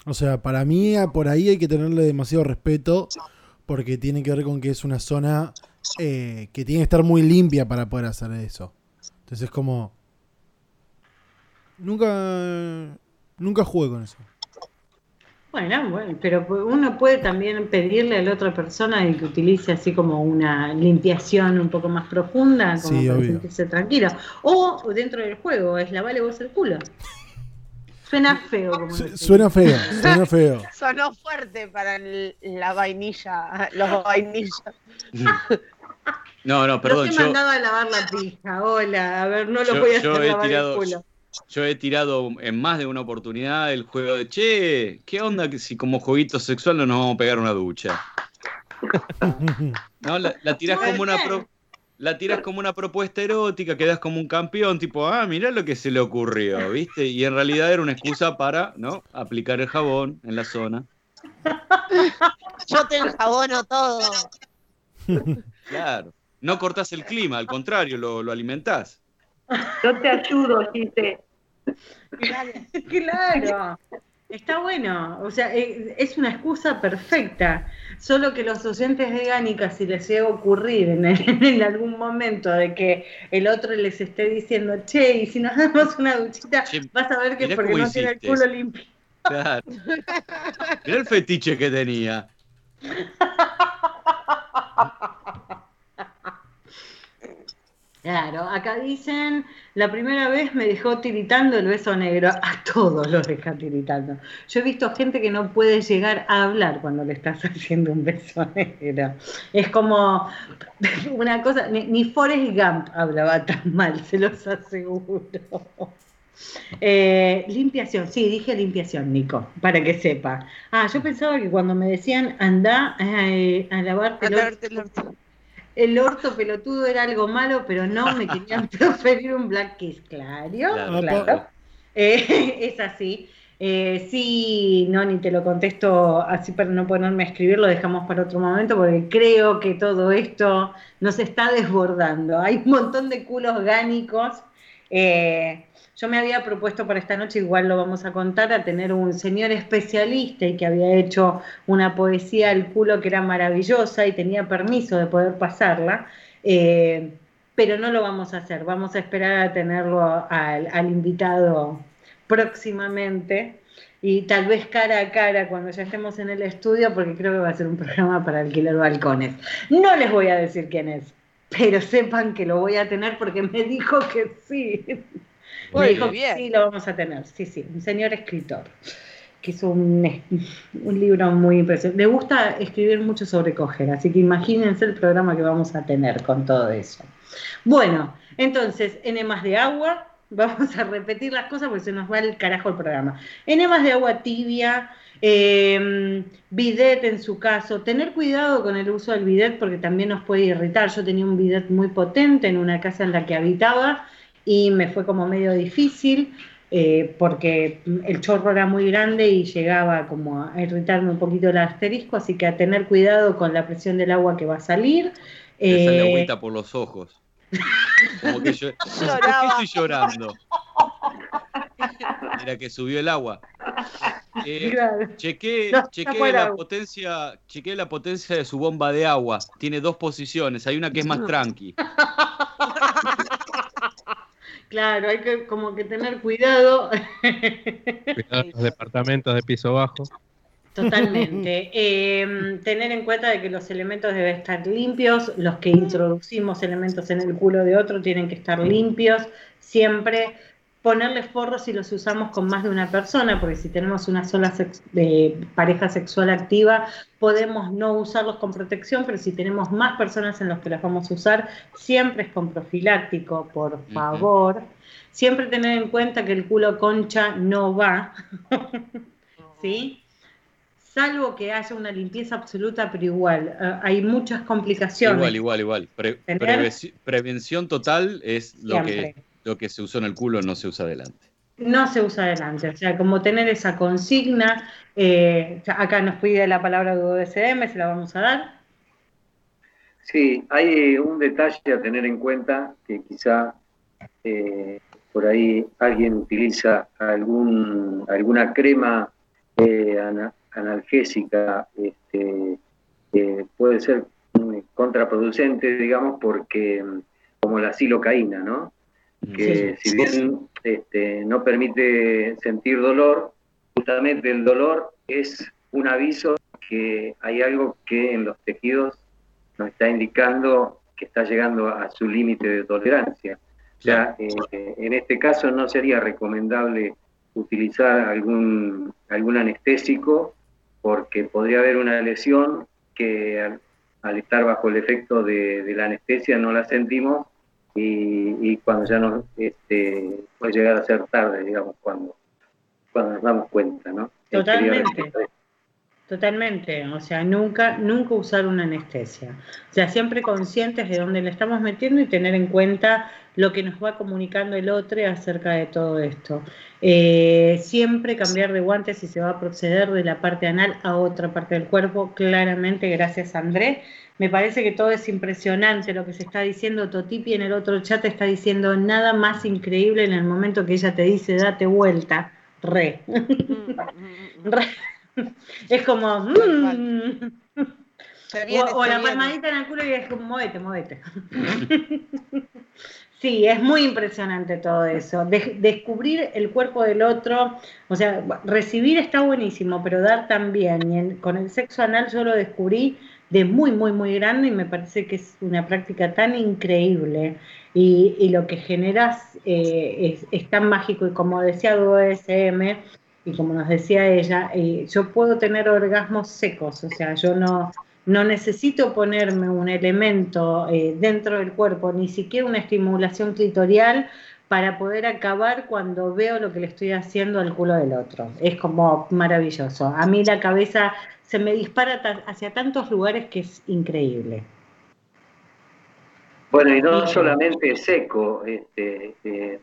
O sea, para mí por ahí hay que tenerle demasiado respeto porque tiene que ver con que es una zona eh, que tiene que estar muy limpia para poder hacer eso. Entonces es como... Nunca... Nunca jugué con eso. Bueno, bueno, pero uno puede también pedirle a la otra persona que utilice así como una limpiación un poco más profunda, como para sentirse tranquilo. O dentro del juego, es lavarle vos el culo. Suena feo. Como suena feo, suena feo. Sonó fuerte para la vainilla, los vainillas. No, no, perdón. No te he mandado a lavar la pija, hola, a ver, no lo voy a hacer lavar el culo. Yo he tirado en más de una oportunidad el juego de, che, ¿qué onda que si como jueguito sexual no nos vamos a pegar una ducha? no, la, tiras como una la tiras como una propuesta erótica, quedas como un campeón, tipo, ah, mirá lo que se le ocurrió, ¿viste? Y en realidad era una excusa para, ¿no? Aplicar el jabón en la zona. Yo te enjabono todo. Claro. No cortas el clima, al contrario, lo, lo alimentás. Yo te ayudo, dice. Claro, Está bueno, o sea, eh, es una excusa perfecta. Solo que los oyentes de Gánica, si les llega a ocurrir en, algún momento de que el otro les esté diciendo, che, y si nos damos una duchita, vas a ver que es porque no tiene el culo limpio. Claro. Mira el fetiche que tenía. Claro, acá dicen, la primera vez me dejó tiritando el beso negro. A todos los deja tiritando. Yo he visto gente que no puede llegar a hablar cuando le estás haciendo un beso negro. Es como una cosa, ni, Forrest Gump hablaba tan mal, se los aseguro. Eh, limpiación, sí, dije limpiación, Nico, para que sepa. Ah, yo pensaba que cuando me decían anda eh, a lavarte orto el orto pelotudo era algo malo, pero no me querían proferir un Black Kiss, claro, claro. Eh, es así. Eh, sí, no, ni te lo contesto así para no ponerme a escribir, lo dejamos para otro momento porque creo que todo esto nos está desbordando. Hay un montón de culos gánicos. Eh, yo me había propuesto para esta noche, igual lo vamos a contar, a tener un señor especialista y que había hecho una poesía al culo que era maravillosa y tenía permiso de poder pasarla, eh, pero no lo vamos a hacer, vamos a esperar a tenerlo al, invitado próximamente y tal vez cara a cara cuando ya estemos en el estudio, porque creo que va a ser un programa para alquilar balcones. No les voy a decir quién es, pero sepan que lo voy a tener porque me dijo que sí. Muy bien. sí, lo vamos a tener, sí, sí, un señor escritor, que es un, un libro muy impresionante. Le gusta escribir mucho sobre coger, así que imagínense el programa que vamos a tener con todo eso. Bueno, entonces, enemas de agua, vamos a repetir las cosas porque se nos va el carajo el programa. Enemas de agua tibia, eh, bidet en su caso, tener cuidado con el uso del bidet porque también nos puede irritar. Yo tenía un bidet muy potente en una casa en la que habitaba y me fue como medio difícil eh, porque el chorro era muy grande y llegaba como a irritarme un poquito el asterisco, así que a tener cuidado con la presión del agua que va a salir. Eh, sale agüita por los ojos. Como que yo, ¿Por qué estoy llorando? Mira que subió el agua. Eh, chequé, la potencia, chequé la potencia de su bomba de agua. Tiene dos posiciones. Hay una que es más tranqui. Claro, hay que como que tener cuidado. Cuidado los departamentos de piso bajo. Totalmente. Em, tener en cuenta de que los elementos deben estar limpios, los que introducimos elementos en el culo de otro tienen que estar limpios, siempre ponerle forros si los usamos con más de una persona, porque si tenemos una sola pareja sexual activa, podemos no usarlos con protección, pero si tenemos más personas en los que las vamos a usar, siempre es con profiláctico, por favor. Siempre tener en cuenta que el culo concha no va, ¿sí? Salvo que haya una limpieza absoluta, pero igual, eh, hay muchas complicaciones. Igual, igual, igual. prevención total es lo que lo que se usó en el culo no se usa adelante. no se usa adelante. O sea, como tener esa consigna, eh, acá nos pide la palabra de UDSM, se la vamos a dar. Sí, hay un detalle a tener en cuenta que quizá eh, por ahí alguien utiliza algún, alguna crema eh, analgésica, este, puede ser contraproducente, digamos, porque como la silocaína, ¿no? Que si bien este, no permite sentir dolor, justamente el dolor es un aviso que hay algo que en los tejidos nos está indicando que está llegando a su límite de tolerancia. Sea, eh, en este caso no sería recomendable utilizar algún, algún anestésico porque podría haber una lesión que al, estar bajo el efecto de, la anestesia no la sentimos y, cuando ya nos este, puede llegar a ser tarde, digamos, cuando, cuando nos damos cuenta, ¿no? Totalmente. Totalmente, o sea, nunca, nunca usar una anestesia. O sea, siempre conscientes de dónde le estamos metiendo y tener en cuenta lo que nos va comunicando el otro acerca de todo esto. Eh, siempre cambiar de guantes si se va a proceder de la parte anal a otra parte del cuerpo, claramente, gracias Andrés. Me parece que todo es impresionante lo que se está diciendo. Totipi en el otro chat está diciendo nada más increíble en el momento que ella te dice date vuelta. Re. Mm, mm, mm, Re. es como. Mm. o, la palmadita en el culo y es como, muévete, muévete. sí, es muy impresionante todo eso. descubrir el cuerpo del otro, o sea, recibir está buenísimo, pero dar también. Y con el sexo anal yo lo descubrí de muy, muy, muy grande y me parece que es una práctica tan increíble y, lo que generas eh, es, es, tan mágico y como decía SM y como nos decía ella, eh, yo puedo tener orgasmos secos, o sea, yo no, no necesito ponerme un elemento eh, dentro del cuerpo, ni siquiera una estimulación clitorial para poder acabar cuando veo lo que le estoy haciendo al culo del otro. Es como maravilloso. A mí la cabeza se me dispara hacia tantos lugares que es increíble. Bueno, y no solamente seco, este, eh,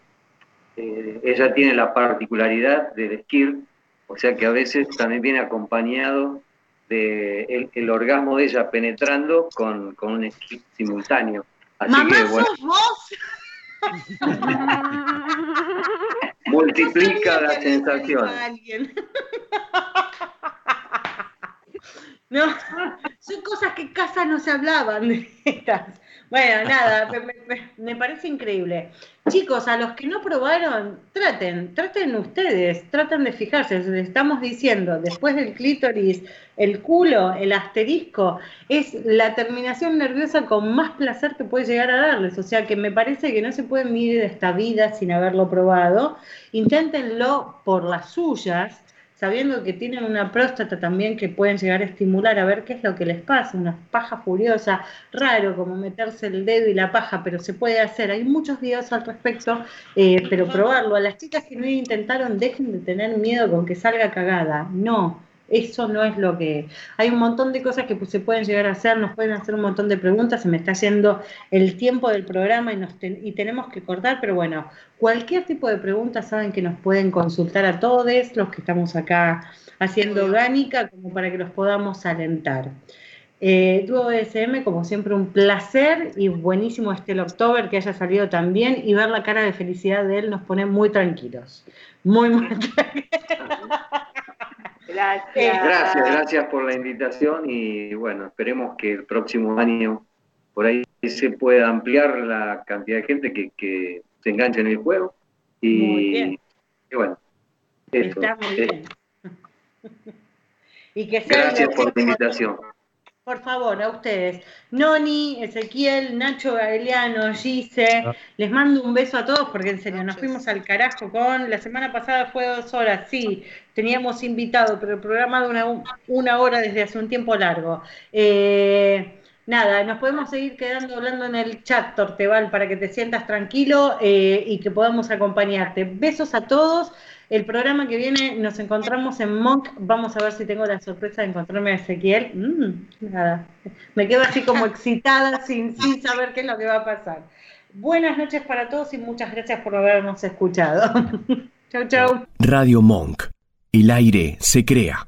eh, ella tiene la particularidad del esquir, o sea que a veces también viene acompañado de el, orgasmo de ella penetrando con, con un esquir simultáneo. Así que, bueno, vos? multiplica la sensación. No, son cosas que en casa no se hablaban de estas. Bueno, nada, me, parece increíble. Chicos, a los que no probaron, traten, traten ustedes, traten de fijarse. Les estamos diciendo, después del clítoris, el culo, el asterisco, es la terminación nerviosa con más placer que puede llegar a darles. O sea que me parece que no se pueden vivir esta vida sin haberlo probado. Inténtenlo por las suyas sabiendo que tienen una próstata también que pueden llegar a estimular a ver qué es lo que les pasa, una paja furiosa, raro como meterse el dedo y la paja, pero se puede hacer. Hay muchos videos al respecto, eh, pero probarlo. A las chicas que no intentaron, dejen de tener miedo con que salga cagada. No, eso no es lo que... Hay un montón de cosas que se pueden llegar a hacer, nos pueden hacer un montón de preguntas, se me está yendo el tiempo del programa y, nos y tenemos que cortar, pero bueno, cualquier tipo de preguntas saben que nos pueden consultar a todos los que estamos acá haciendo orgánica, como para que los podamos alentar. Eh, Duo SM, como siempre, un placer y buenísimo este October que haya salido también y ver la cara de felicidad de él nos pone muy tranquilos. Muy, muy tranquilos. Gracias. Gracias, gracias por la invitación y bueno, esperemos que el próximo año por ahí se pueda ampliar la cantidad de gente que, se enganche en el juego. Y, bueno, eso. Está muy bien. y que Gracias por la invitación. Por favor, a ustedes. Noni, Ezequiel, Nacho Gaeliano, Gise, ah. les mando un beso a todos porque en serio, nos fuimos al carajo con, la semana pasada fue dos horas, sí, teníamos invitado, pero el programa de una, una hora desde hace un tiempo largo. Eh, nada, nos podemos seguir quedando hablando en el chat, Torteval, para que te sientas tranquilo eh, y que podamos acompañarte. Besos a todos. El programa que viene nos encontramos en Monk. Vamos a ver si tengo la sorpresa de encontrarme a Ezequiel. Mm, nada, me quedo así como excitada sin, sin saber qué es lo que va a pasar. Buenas noches para todos y muchas gracias por habernos escuchado. Chau, chau. Radio Monk. El aire se crea.